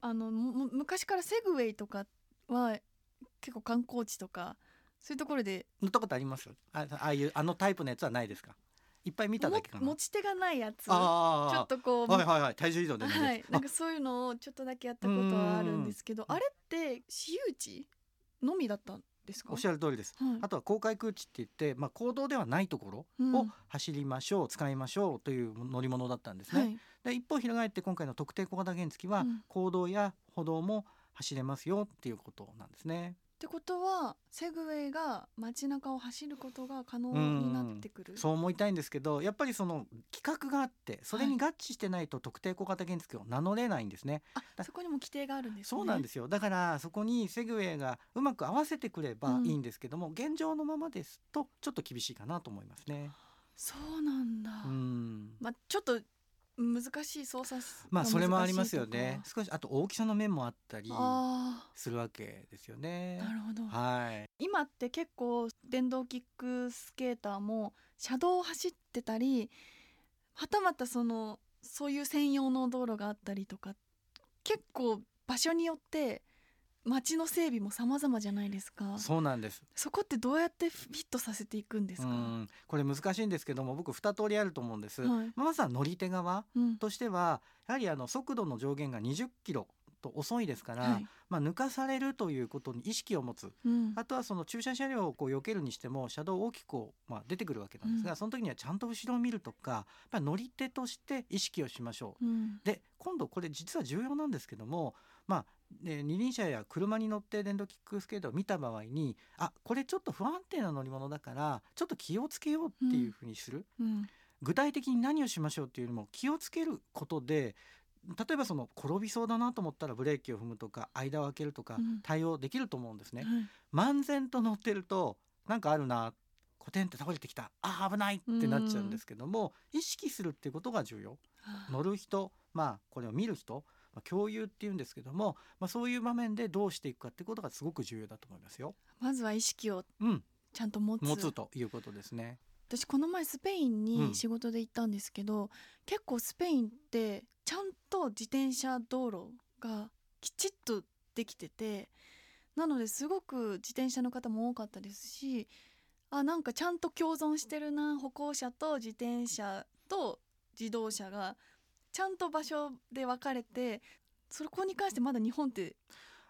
あのむ昔からセグウェイとかは結構観光地とかそういうところで乗ったことあります？あああいうあのタイプのやつはないですか？いっぱい見ただけかな？も持ち手がないやつ。ちょあっとこうあはいはいはい。体重移動でね、はい、なんかそういうのをちょっとだけやったことはあるんですけどうん。あれって私有地のみだったんですか？おっしゃる通りです。はい。あとは公開空地って言って、まあ、公道ではないとこうん。ろを走りましょう、使いましょうという乗り物だったんですね。はい。で一方翻って今回の特定小型原付は、うん。公道や歩道も走れますよっていうことなんですね。ってことはセグウェイが街中を走ることが可能になってくる？そう思いたいんですけどやっぱりその規格があってそれに合致してないと特定小型原付を名乗れないんですね。あそこにも規定があるんですね。そうなんですすよ。だからそこにセグウェイがうまく合わせてくればいいんですけども、現状のままですとちょっと厳しいかなと思いますね。そうなんだ、うん。まあちょっと難しい操作まあそれもありますよね。少しあと大きさの面もあったりあするわけですよね。あなるほど。はい。今って結構電動キックスケーターも車道を走ってたりはたまたそのそういう専用の道路があったりとか結構場所によって街の整備も様々じゃないですか。そうなんです。そこってどうやってフィットさせていくんですか、うん。これ難しいんですけども僕二通りあると思うんです、はい。まずは乗り手側うん。としてはやはりあの速度の上限が20キロと遅いですから、はい。まあ、抜かされるということに意識を持つ。うん。あとはその駐車車両をこう避けるにしても車道大きくまあ、出てくるわけなんですが、うん。その時にはちゃんと後ろを見るとかやっぱり乗り手として意識をしましょう。うん。で今度これ実は重要なんですけどもまあ、ね、二輪車や車に乗って電動キックスケートを見た場合にあこれちょっと不安定な乗り物だからちょっと気をつけようっていうふうにする、うん。具体的に何をしましょうっていうよりも気をつけることで例えばその転びそうだなと思ったらブレーキを踏むとか間を開けるとかうん。対応できると思うんですね。はい。漫然と乗ってるとなんかあるなコテンって倒れてきた。あー危ないってなっちゃうんですけども意識するってことが重要。乗る人まあこれを見る人、まあ、共有っていうんですけども、まあ、そういう場面でどうしていくかってことがすごく重要だと思いますよ。まずは意識をうん、ちゃんと持つ。持つということですね。私この前スペインうん。に仕事で行ったんですけど、結構スペインってちゃんと自転車道路がきちっとできててなのですごく自転車の方も多かったですしあなんかちゃんと共存してるな歩行者と自転車と自動車がちゃんと場所で分かれてそこに関してまだ日本って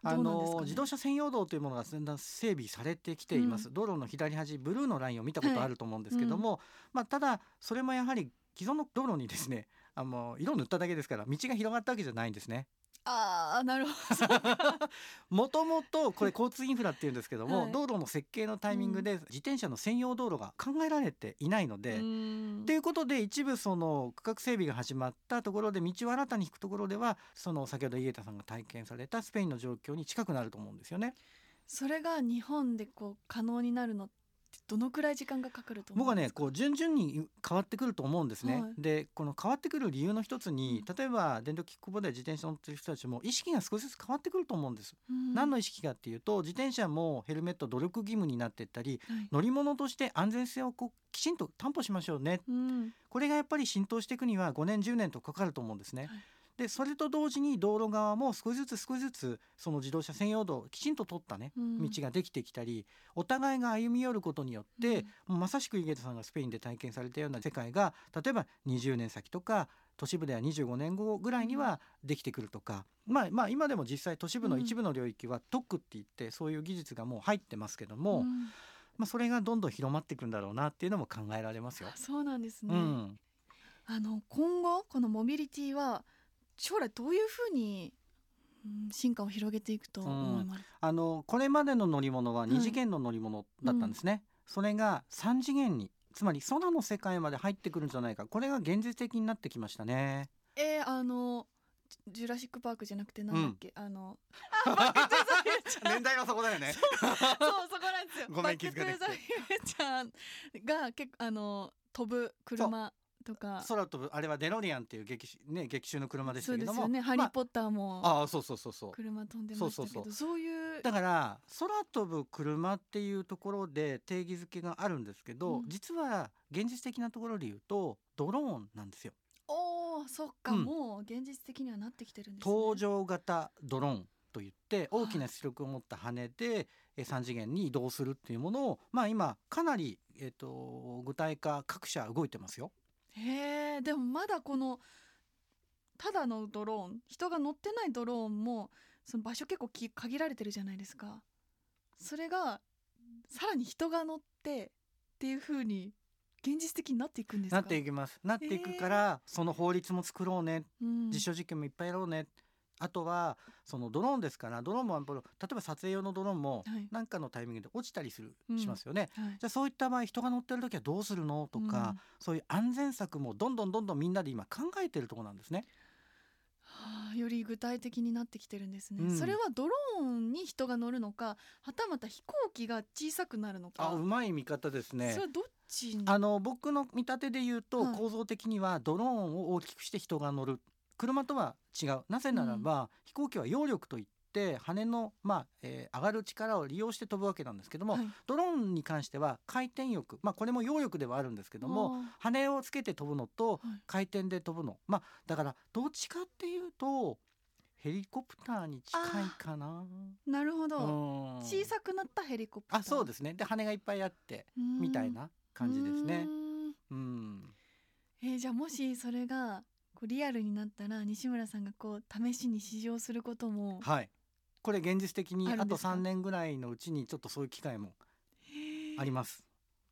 どあうなんですかね？の自動車専用道というものがだんだん整備されてきています、道路の左端ブルーのラインを見たことあると思うんですけども、まあ、ただそれもやはり既存の道路にですねあの色塗っただけですから道が広がったわけじゃないんですね。ああなるほ もともとこれ交通インフラっていうんですけども、はい道路の設計のタイミングで自転車の専用道路が考えられていないので、ということで一部その区画整備が始まったところで道を新たに引くところではその先ほど井桁さんが体験されたスペインの状況に近くなると思うんですよね。それが日本でこう可能になるのってどのくらい時間がかかると思僕は。ねこう順々に変わってくると思うんですね。はいでこの変わってくる理由の一つに、うん例えば電動キックボードで自転車乗ってる人たちも意識が少しずつ変わってくると思うんです。うん何の意識かっていうと自転車もヘルメット努力義務になっていったりはい乗り物として安全性をこうきちんと担保しましょうねうんこれがやっぱり浸透していくには5年10年とかかると思うんですね。はいでそれと同時に道路側も少しずつ少しずつその自動車専用道をきちんと取ったねうん。道ができてきたりお互いが歩み寄ることによって、もうまさしく井桁さんがスペインで体験されたような世界が例えば20年先とか都市部では25年後ぐらいにはできてくるとか、まあまあ今でも実際都市部の一部の領域は特区って言ってそういう技術がもう入ってますけども、うん。まあ、それがどんどん広まっていくんだろうなっていうのも考えられますよ。あ。そうなんですね。うん、あの今後このモビリティは将来どういうふうに、うん、進化を広げていくと思います。あのこれまでの乗り物ははい。2次元の乗り物だったんですね、それが3次元につまり空の世界まで入ってくるんじゃないか。これが現実的になってきましたね。えー、あのジジュラシックパークじゃなくてなんだっけ、あの 年代はそこだよね。そうそこなんですよ。ごめん気づかなくて。バックトゥーザフューチャーが結構あの飛ぶ車とか空飛ぶあれはデロリアンっていう劇しね劇中の車でしそうですたけども、よね。ハリーポッターもまあ、ああそうそうそうそう。車飛んでましたけど、そうそうそういうだから空飛ぶ車っていうところで定義づけがあるんですけど、うん実は現実的なところで言うとドローンなんですよ。おおそっか、うんもう現実的にはなってきてるんですね。搭乗型ドローンといって大きな出力を持った羽でえ3次元に移動するっていうものをまあ今かなり、えっと具体化各社動いてますよ。へえでもまだこのただのドローン人が乗ってないドローンもその場所結構き限られてるじゃないですか。それがさらに人が乗ってっていう風に現実的になっていくんですか？なっていきます。なっていくから、その法律も作ろうね。うん。実証実験もいっぱいやろうね。あとはそのドローンですからドローンも例えば撮影用のドローンもはい。何かのタイミングで落ちたりする、うんしますよね。はい。じゃあそういった場合人が乗ってる時はどうするのとか、そういう安全策もどんどんどんどんみんなで今考えてるところなんですね。はあより具体的になってきてるんですね、うん。それはドローンに人が乗るのかはたまた飛行機が小さくなるのか。あうまい見方ですね。それ。はどっちに？あの僕の見立てで言うと、はい。構造的にはドローンを大きくして人が乗る車とは違う。なぜならば、飛行機は揚力といって羽の、まあえー上がる力を利用して飛ぶわけなんですけども、はい。ドローンに関しては回転翼、まあ、これも揚力ではあるんですけどもあ羽をつけて飛ぶのと回転で飛ぶの。まあだからどっちかっていうとヘリコプターに近いかな。なるほど、うん。小さくなったヘリコプター。あそうですね。で羽がいっぱいあってみたいな感じですね。う。ん。うん。えーじゃあもしそれがこうリアルになったら西村さんがこう試しに試乗することもはい。これ現実的にあとあるんですか？3年ぐらいのうちにちょっとそういう機会もあります。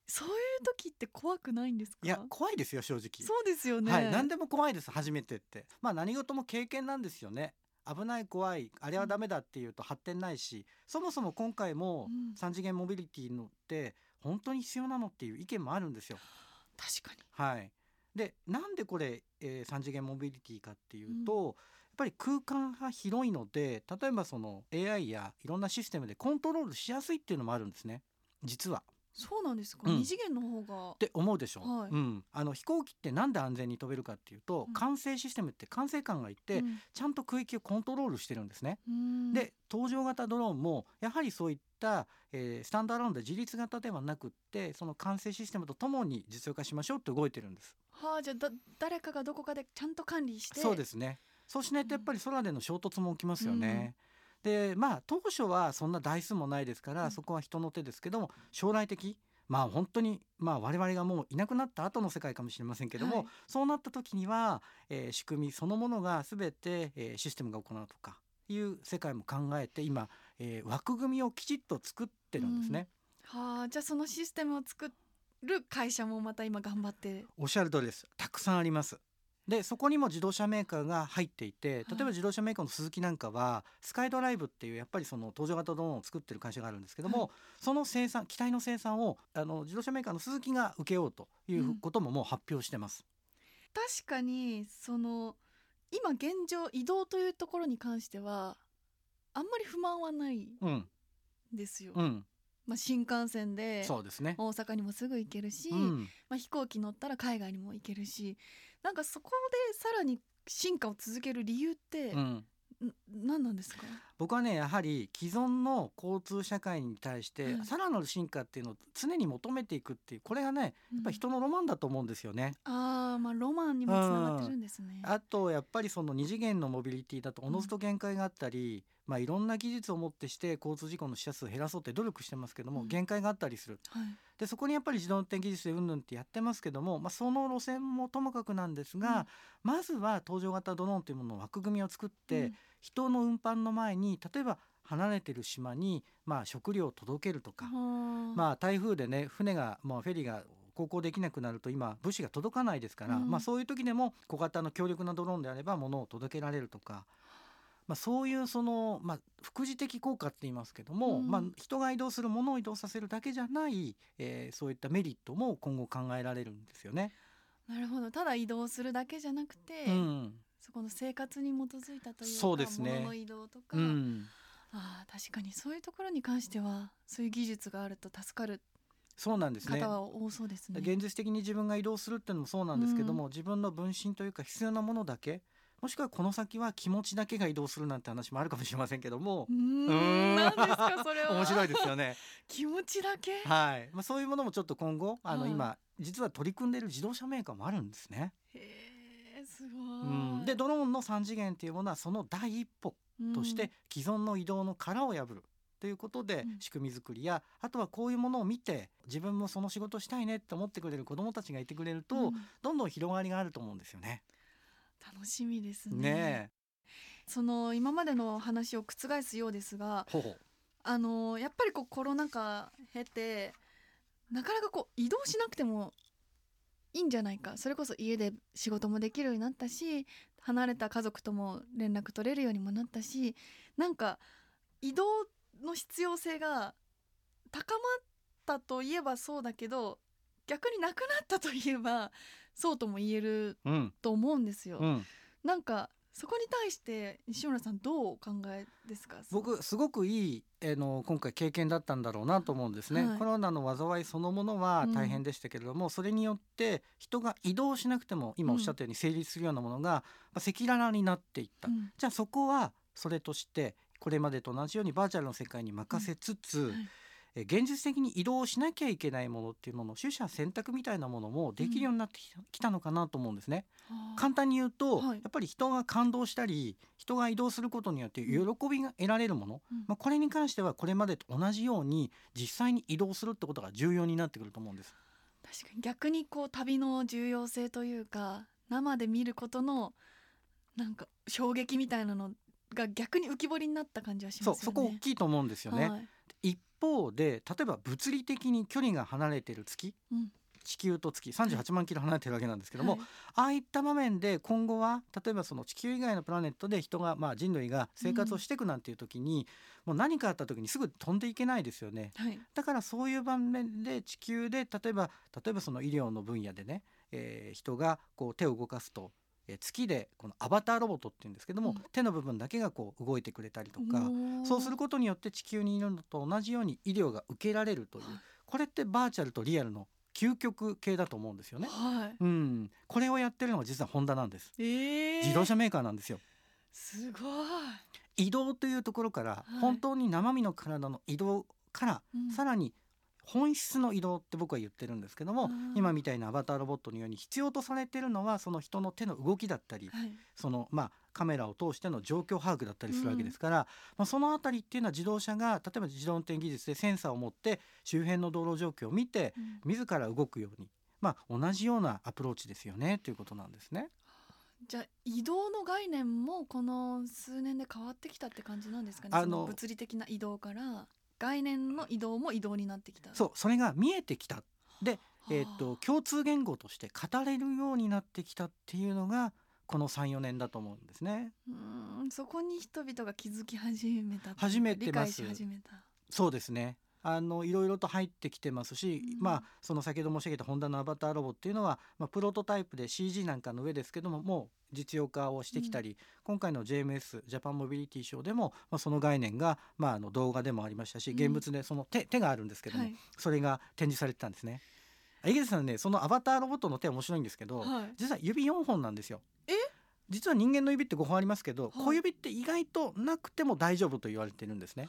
そういう時って怖くないんですか？いや怖いですよ正直。そうですよね、はい何でも怖いです初めてって。まあ何事も経験なんですよね。危ない怖いあれはダメだっていうと発展ないしそもそも今回もうん3次元モビリティのって本当に必要なのっていう意見もあるんですよ。確かにはい、でなんでこれ、えー、3次元モビリティかっていうと、やっぱり空間が広いので例えばその AI やいろんなシステムでコントロールしやすいっていうのもあるんですね実は。そうなんですか、うん。二次元の方が。って思うでしょ、はい。うん、あの飛行機ってなんで安全に飛べるかっていうと、うん。管制システムって管制官がいて、うん。ちゃんと区域をコントロールしてるんですね。うん。で搭乗型ドローンもやはりそういった、えースタンドアローンで自立型ではなくってその管制システムとともに実用化しましょうって動いてるんです。はあじゃあだ誰かがどこかでちゃんと管理して。そうですね。そうしないとやっぱり空での衝突も起きますよね。でまあ当初はそんな台数もないですから、うん。そこは人の手ですけども将来的まあ本当にまあ我々がもういなくなった後の世界かもしれませんけども、はい。そうなった時には、えー仕組みそのものが全て、えーシステムが行うとかいう世界も考えて今、えー枠組みをきちっと作ってるんですね。はあじゃあそのシステムを作る会社もまた今頑張って。おっしゃる通りです。たくさんあります。でそこにも自動車メーカーが入っていて例えば自動車メーカーのスズキなんかはスカイドライブっていうやっぱりその搭乗型ドローンを作ってる会社があるんですけども、はい。その生産機体の生産をあの自動車メーカーのスズキが請け負うということももう発表してます。確かにその今現状移動というところに関してはあんまり不満はないんうん、ですよ、うん、まあ、新幹線で。大阪にもすぐ行けるし、うん、まあ、飛行機乗ったら海外にも行けるしなんかそこでさらに進化を続ける理由って、うん、ん何なんですか？僕はねやはり既存の交通社会に対してはいさらなる進化っていうのを常に求めていくっていうこれがねやっぱり人のロマンだと思うんですよね。ああまあロマンにもつながってるんですね。あとやっぱりその二次元のモビリティだとおのずと限界があったり、まあいろんな技術をもってして交通事故の死者数を減らそうって努力してますけども、うん。限界があったりする。はい。でそこにやっぱり自動運転技術でうんぬんってやってますけども、まあ、その路線もともかくなんですが、まずは搭乗型ドローンというものの枠組みを作って、うん。人の運搬の前に例えば離れてる島に、まあ、食料を届けるとか、はあ。まあ、台風でね船が、まあ、フェリーが航行できなくなると今物資が届かないですから、うん。まあ、そういう時でも小型の強力なドローンであれば物を届けられるとか、まあ、そういうその、まあ、副次的効果って言いますけども、うん。まあ、人が移動するものを移動させるだけじゃない、えーそういったメリットも今後考えられるんですよね。なるほど。ただ移動するだけじゃなくて、うん。そこの生活に基づいたというかそうですね。物の移動とか、うん。ああ確かにそういうところに関してはそういう技術があると助かるそうなんですね。方は多そうですね。現実的に自分が移動するっていうのもそうなんですけども、自分の分身というか必要なものだけもしくはこの先は気持ちだけが移動するなんて話もあるかもしれませんけども。うーん何ですかそれは。面白いですよね。気持ちだけ？はい、まあ、そういうものもちょっと今後あのはい。今実は取り組んでいる自動車メーカーもあるんですね。へえすごい、うん、でドローンの3次元っていうものはその第一歩として既存の移動の殻を破るということでうん。仕組み作りやあとはこういうものを見て自分もその仕事したいねって思ってくれる子どもたちがいてくれると、うんうん。どんどん広がりがあると思うんですよね。楽しみですね。ねその今までの話を覆すようですがあのやっぱりこうコロナ禍経てなかなかこう移動しなくてもいいんじゃないか。それこそ家で仕事もできるようになったし離れた家族とも連絡取れるようにもなったしなんか移動の必要性が高まったといえばそうだけど逆になくなったといえばそうとも言えるうん。と思うんですよ。うん、なんかそこに対して西村さんどうお考えですか？僕すごくいい、えーの今回経験だったんだろうなと思うんですね、はい。コロナの災いそのものは大変でしたけれども、それによって人が移動しなくても今おっしゃったように成立するようなものが赤裸々になっていった、うん。じゃあそこはそれとしてこれまでと同じようにバーチャルの世界に任せつつ、はい。え現実的に移動しなきゃいけないものっていうもの取捨選択みたいなものもできるようになってきた,のかなと思うんですね。はあ簡単に言うと、はいやっぱり人が感動したり人が移動することによって喜びが得られるもの、うんまあ、これに関してはこれまでと同じように実際に移動するってことが重要になってくると思うんです。確かに逆にこう旅の重要性というか生で見ることのなんか衝撃みたいなのが逆に浮き彫りになった感じはしますよね。そこ大きいと思うんですよね。はい一方で例えば物理的に距離が離れてる月うん。地球と月38万キロ離れてるわけなんですけども、はい。ああいった場面で今後は例えばその地球以外のプラネットで人がまあ人類が生活をしていくなんていう時に、もう何かあった時にすぐ飛んでいけないですよね。はい。だからそういう場面で地球で例えば例えばその医療の分野でね、えー人がこう手を動かすと、えー月でこのアバターロボットっていうんですけども、うん。手の部分だけがこう動いてくれたりとか、そうすることによって地球にいるのと同じように医療が受けられるというはい。これってバーチャルとリアルの究極系だと思うんですよね。はい。うん、これをやってるのが実はホンダなんです。えー。自動車メーカーなんですよ。すごい、移動というところから、はい。本当に生身の体の移動から、うん。さらに本質の移動って僕は言ってるんですけども、うん今みたいなアバターロボットのように必要とされているのはその人の手の動きだったり、はい。そのまあカメラを通しての状況把握だったりするわけですから、まあ、そのあたりっていうのは自動車が例えば自動運転技術でセンサーを持って周辺の道路状況を見てうん。自ら動くように、まあ、同じようなアプローチですよねということなんですね。じゃあ移動の概念もこの数年で変わってきたって感じなんですかね？あの物理的な移動から概念の移動も移動になってきた。そうそれが見えてきた。でえー、と共通言語として語れるようになってきたっていうのがこの34年だと思うんですね。うんそこに人々が気づき始めた始めて理解し始めた。そうですねあのいろいろと入ってきてますし、うんまあその先ほど申し上げたホンダのアバターロボっていうのは、まあ、プロトタイプで CG なんかの上ですけどももう実用化をしてきたり、今回の JMS ジャパンモビリティショーでも、まあ、その概念が、まあ、あの動画でもありましたしうん現物でその手,、手があるんですけども、はいそれが展示されてたんですね。井桁さんねそのアバターロボットの手面白いんですけど、はい実は指4本なんですよ。え？実は人間の指って5本ありますけど、はい小指って意外となくても大丈夫と言われてるんですね。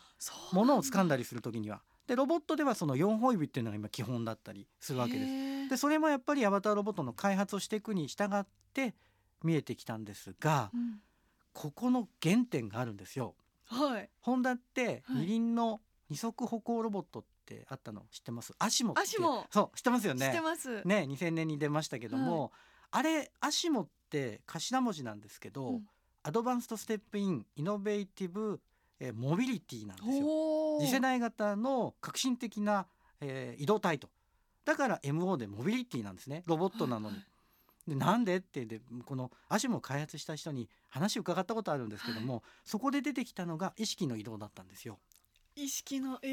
物を掴んだりりする時には。でロボットではその4本指っていうのが今基本だったりするわけです。すでそれもやっぱりアバターロボットの開発をしていくに従って見えてきたんですがうん。ここの原点があるんですよ。はい。ホンダってはい。二輪の二足歩行ロボットってあったの知ってます？アシモそう知ってますよね。知ってます。ね2000年に出ましたけども、あれアシモって頭文字なんですけど、うん。アドバンストステップインイノベーティブ、えーモビリティなんですよ。次世代型の革新的な、えー移動体と。だから MO でモビリティなんですね。ロボットなのに。はいでなんでってでこのアシ開発した人に話を伺ったことあるんですけども、そこで出てきたのが意識の移動だったんですよ。意識のえ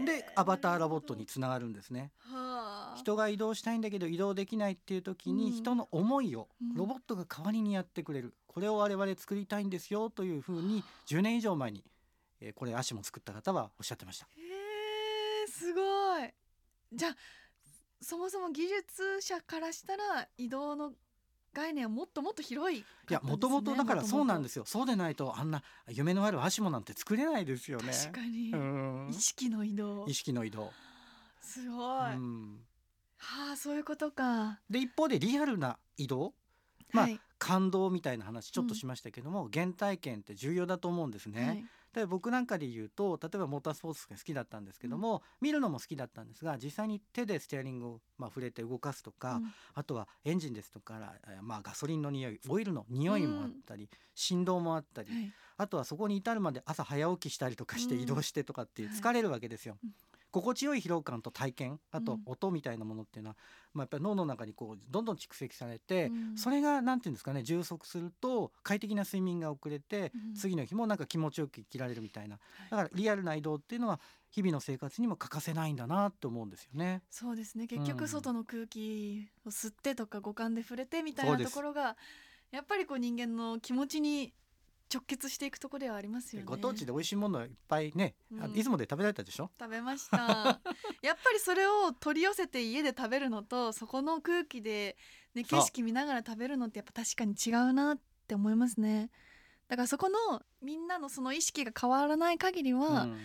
ー。でアバターロボットにつながるんですね。はあ。人が移動したいんだけど移動できないっていう時にうん。人の思いをうん。ロボットが代わりにやってくれる、これを我々作りたいんですよというふうに10年以上前に、えーこれアシモ作った方はおっしゃってました。えー、すごい。じゃあそもそも技術者からしたら移動の概念はもっともっと広いいやもともとだからそうなんですすよそうでないとあんな夢のあるアシモなんて作れないですよね。確かに、うん。意識の移動。意識の移動。すごい、うん。はあそういうことか。で一方でリアルな移動。まあはい。感動みたいな話ちょっとしましたけども、原体験って重要だと思うんですね。はいで僕なんかで言うと例えばモータースポーツが好きだったんですけども、見るのも好きだったんですが実際に手でステアリングを、まあ、触れて動かすとか、うん。あとはエンジンですとか、えーまあ、ガソリンの匂いオイルの匂いもあったり、振動もあったり、はい。あとはそこに至るまで朝早起きしたりとかしてうん。移動してとかっていうはい。疲れるわけですよ。うん心地よい疲労感と体験あとうん。音みたいなものっていうのは、まあ、やっぱり脳の中にこうどんどん蓄積されて、うん。それがなんていうんですかね充足すると快適な睡眠が遅れて、うん。次の日もなんか気持ちよく生きられるみたいな。はい。だからリアルな移動っていうのは日々の生活にも欠かせないんだなって思うんですよね。そうですね。結うん。局外の空気を吸ってとか五感で触れてみたいなところがやっぱりこう人間の気持ちに直結していくところではありますよね。ご当地で美味しいものいっぱいね、あうん。出雲で食べられたでしょ？食べました。やっぱりそれを取り寄せて家で食べるのと そこの空気で、ね、景色見ながら食べるのってやっぱ確かに違うなって思いますね。だからそこのみんなのその意識が変わらない限りは、うん。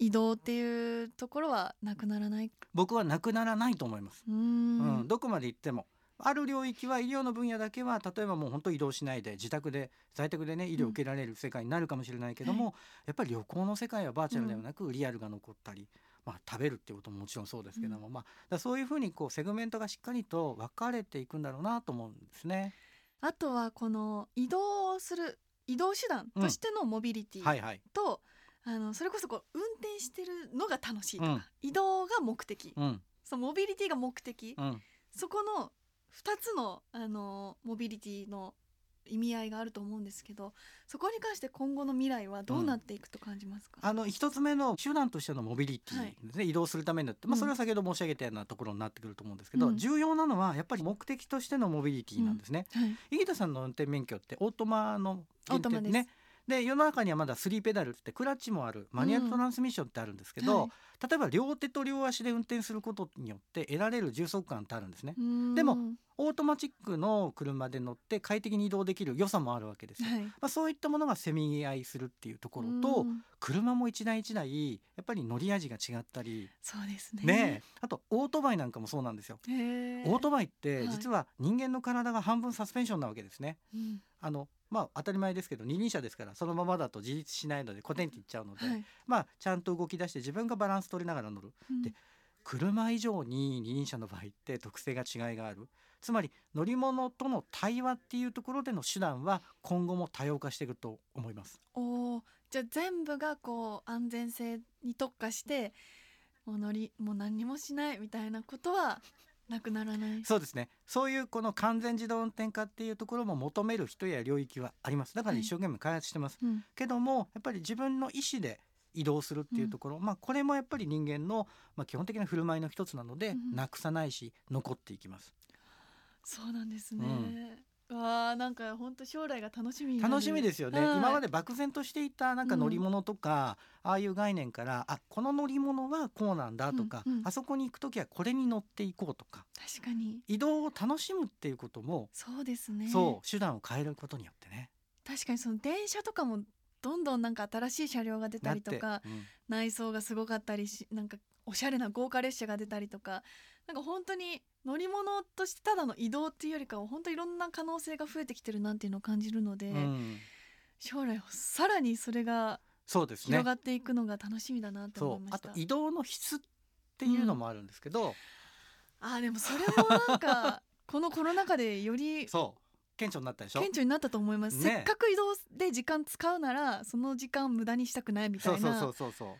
移動っていうところはなくならない？僕はなくならないと思います。うんどこまで行ってもある領域は医療の分野だけは例えばもう本当移動しないで自宅で在宅でね医療を受けられる世界になるかもしれないけども、やっぱり旅行の世界はバーチャルではなくリアルが残ったり、まあ、食べるっていうことももちろんそうですけども、まあ、だからそういうふうにこうセグメントがしっかりと分かれていくんだろうなと思うんですね。あとはこの移動する移動手段としてのモビリティはいはい、と、あのそれこそこう運転してるのが楽しいとか、うん。移動が目的、うん。そうモビリティが目的、うん、そこの2つのあのモビリティの意味合いがあると思うんですけどそこに関して今後の未来はどうなっていくと感じますか、あの一つ目の手段としてのモビリティですね、移動するためになって、まあ、うん。それは先ほど申し上げたようなところになってくると思うんですけど、うん。重要なのはやっぱり目的としてのモビリティなんですね。はい、井桁さんの運転免許ってオートマのオートマです。ねで世の中にはまだスリーペダルってクラッチもあるマニュアルトランスミッションってあるんですけど、はい例えば両手と両足で運転することによって得られる充足感ってあるんですね。でもオートマチックの車で乗って快適に移動できる良さもあるわけですよ。はい。まあ、そういったものがせめぎ合いするっていうところとうん。車も一台一台やっぱり乗り味が違ったり。そうですね。ねえ。あとオートバイなんかもそうなんですよ。オートバイってはい。実は人間の体が半分サスペンションなわけですね。うん。あのまあ当たり前ですけど二輪車ですからそのままだと自立しないのでコテンっていっちゃうので、はいまあちゃんと動き出して自分がバランス取りながら乗る。うん。で車以上に二輪車の場合って特性が違いがある。つまり乗り物との対話っていうところでの手段は今後も多様化していくと思います。おー。じゃあ全部がこう安全性に特化してもう乗りもう何にもしないみたいなことはなくならない？そうですね。そういうこの完全自動運転化っていうところも求める人や領域はあります。だからはい。一生懸命開発してます、うん。けどもやっぱり自分の意思で移動するっていうところ、まあこれもやっぱり人間の、まあ、基本的な振る舞いの一つなので、うんなくさないし残っていきます。そうなんですね、わあなんか本当将来が楽しみ楽しみですよね、はい。今まで漠然としていたなんか乗り物とか、ああいう概念からあこの乗り物はこうなんだとか、うんうん。あそこに行く時はこれに乗っていこうとか。確かに。移動を楽しむっていうことも、そうですね。そう手段を変えることによってね。確かにその電車とかもどんどんなんか新しい車両が出たりとかうん。内装がすごかったりしなんかおしゃれな豪華列車が出たりとかなんか本当に乗り物としてただの移動っていうよりかは本当いろんな可能性が増えてきてるなっていうのを感じるので、うん。将来さらにそれが広がっていくのが楽しみだなって思そいうました。あと移動の質っていうのもあるんですけど、あーでもそれもなんか このコロナ禍でよりそう。顕著になったでしょ？顕著になったと思います、ね。せっかく移動で時間使うならその時間無駄にしたくないみたそいうなそうそうそうそう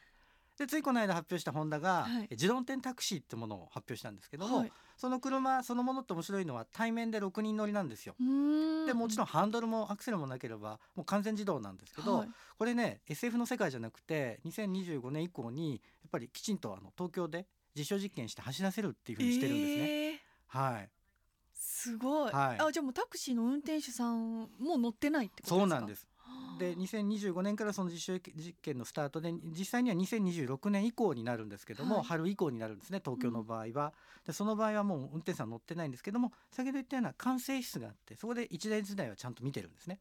でついこの間発表したホンダが、はい。え自動運転タクシーってものを発表したんですけども、はい。その車そのものって面白いのは対面で6人乗りなんですよ。でもちろんハンドルもアクセルもなければもう完全自動なんですけど、はい。これね SF の世界じゃなくて2025年以降にやっぱりきちんとあの東京で実証実験して走らせるっていうふうにしてるんですね。えー。はい、すごい、はい。あじゃあもうタクシーの運転手さんも乗ってないってことですか？そうなんです。はあで2025年からその実証実験のスタートで実際には2026年以降になるんですけども、はい。春以降になるんですね東京の場合は、でその場合はもう運転手さん乗ってないんですけども先ほど言ったような管制室があってそこで一台一台はちゃんと見てるんですね。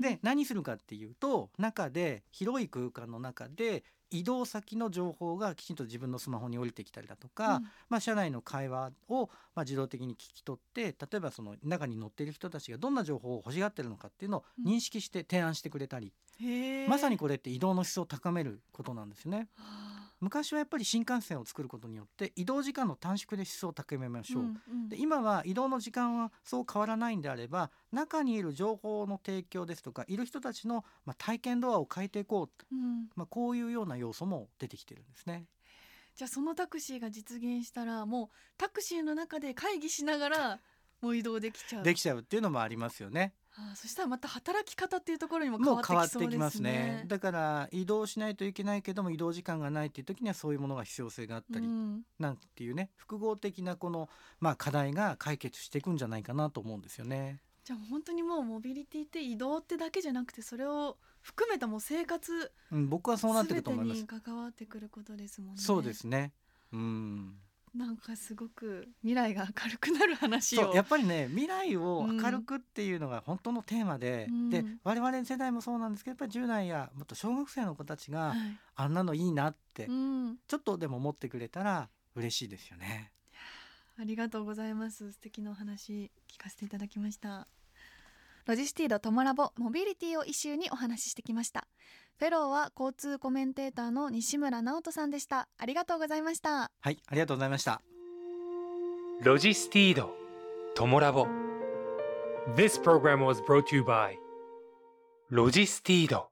で何するかっていうと中で広い空間の中で移動先の情報がきちんと自分のスマホに降りてきたりだとか、うん。まあ、車内の会話をまあ自動的に聞き取って例えばその中に乗っている人たちがどんな情報を欲しがってるのかっていうのをうん。認識して提案してくれたり、へー。まさにこれって移動の質を高めることなんですよね。はあ昔はやっぱり新幹線を作ることによって移動時間の短縮で質を高めましょう。んうんで今は移動の時間はそう変わらないんであれば中にいる情報の提供ですとかいる人たちの、まあ、体験ドアを変えていこう、うんまあ、こういうような要素も出てきてるんですね。じゃあそのタクシーが実現したらもうタクシーの中で会議しながらもう移動できちゃうできちゃうっていうのもありますよね。ああそしたらまた働き方っていうところにも変わって変わってきますね。だから移動しないといけないけども移動時間がないっていう時にはそういうものが必要性があったり、うんなんていうね複合的なこの、まあ、課題が解決していくんじゃないかなと思うんですよね。じゃあ本当にもうモビリティって移動ってだけじゃなくてそれを含めたもう生活うん、僕はそうなってると思います全てに。関わってくることですもんねそうですね。うん。なんかすごく未来が明るくなる話を。そうやっぱりね未来を明るくっていうのが本当のテーマで、うん。で我々世代もそうなんですけどやっぱり10代やもっと小学生の子たちが、はい。あんなのいいなって、うん、ちょっとでも思ってくれたら嬉しいですよね。ありがとうございます。素敵なお話聞かせていただきました。ロジスティードトモラボモビリティをイシューにお話ししてきましたフェローは交通コメンテーターの西村直人さんでした。ありがとうございました。はいありがとうございました。ロジスティードトモラボ。This program was brought to you by ロジスティード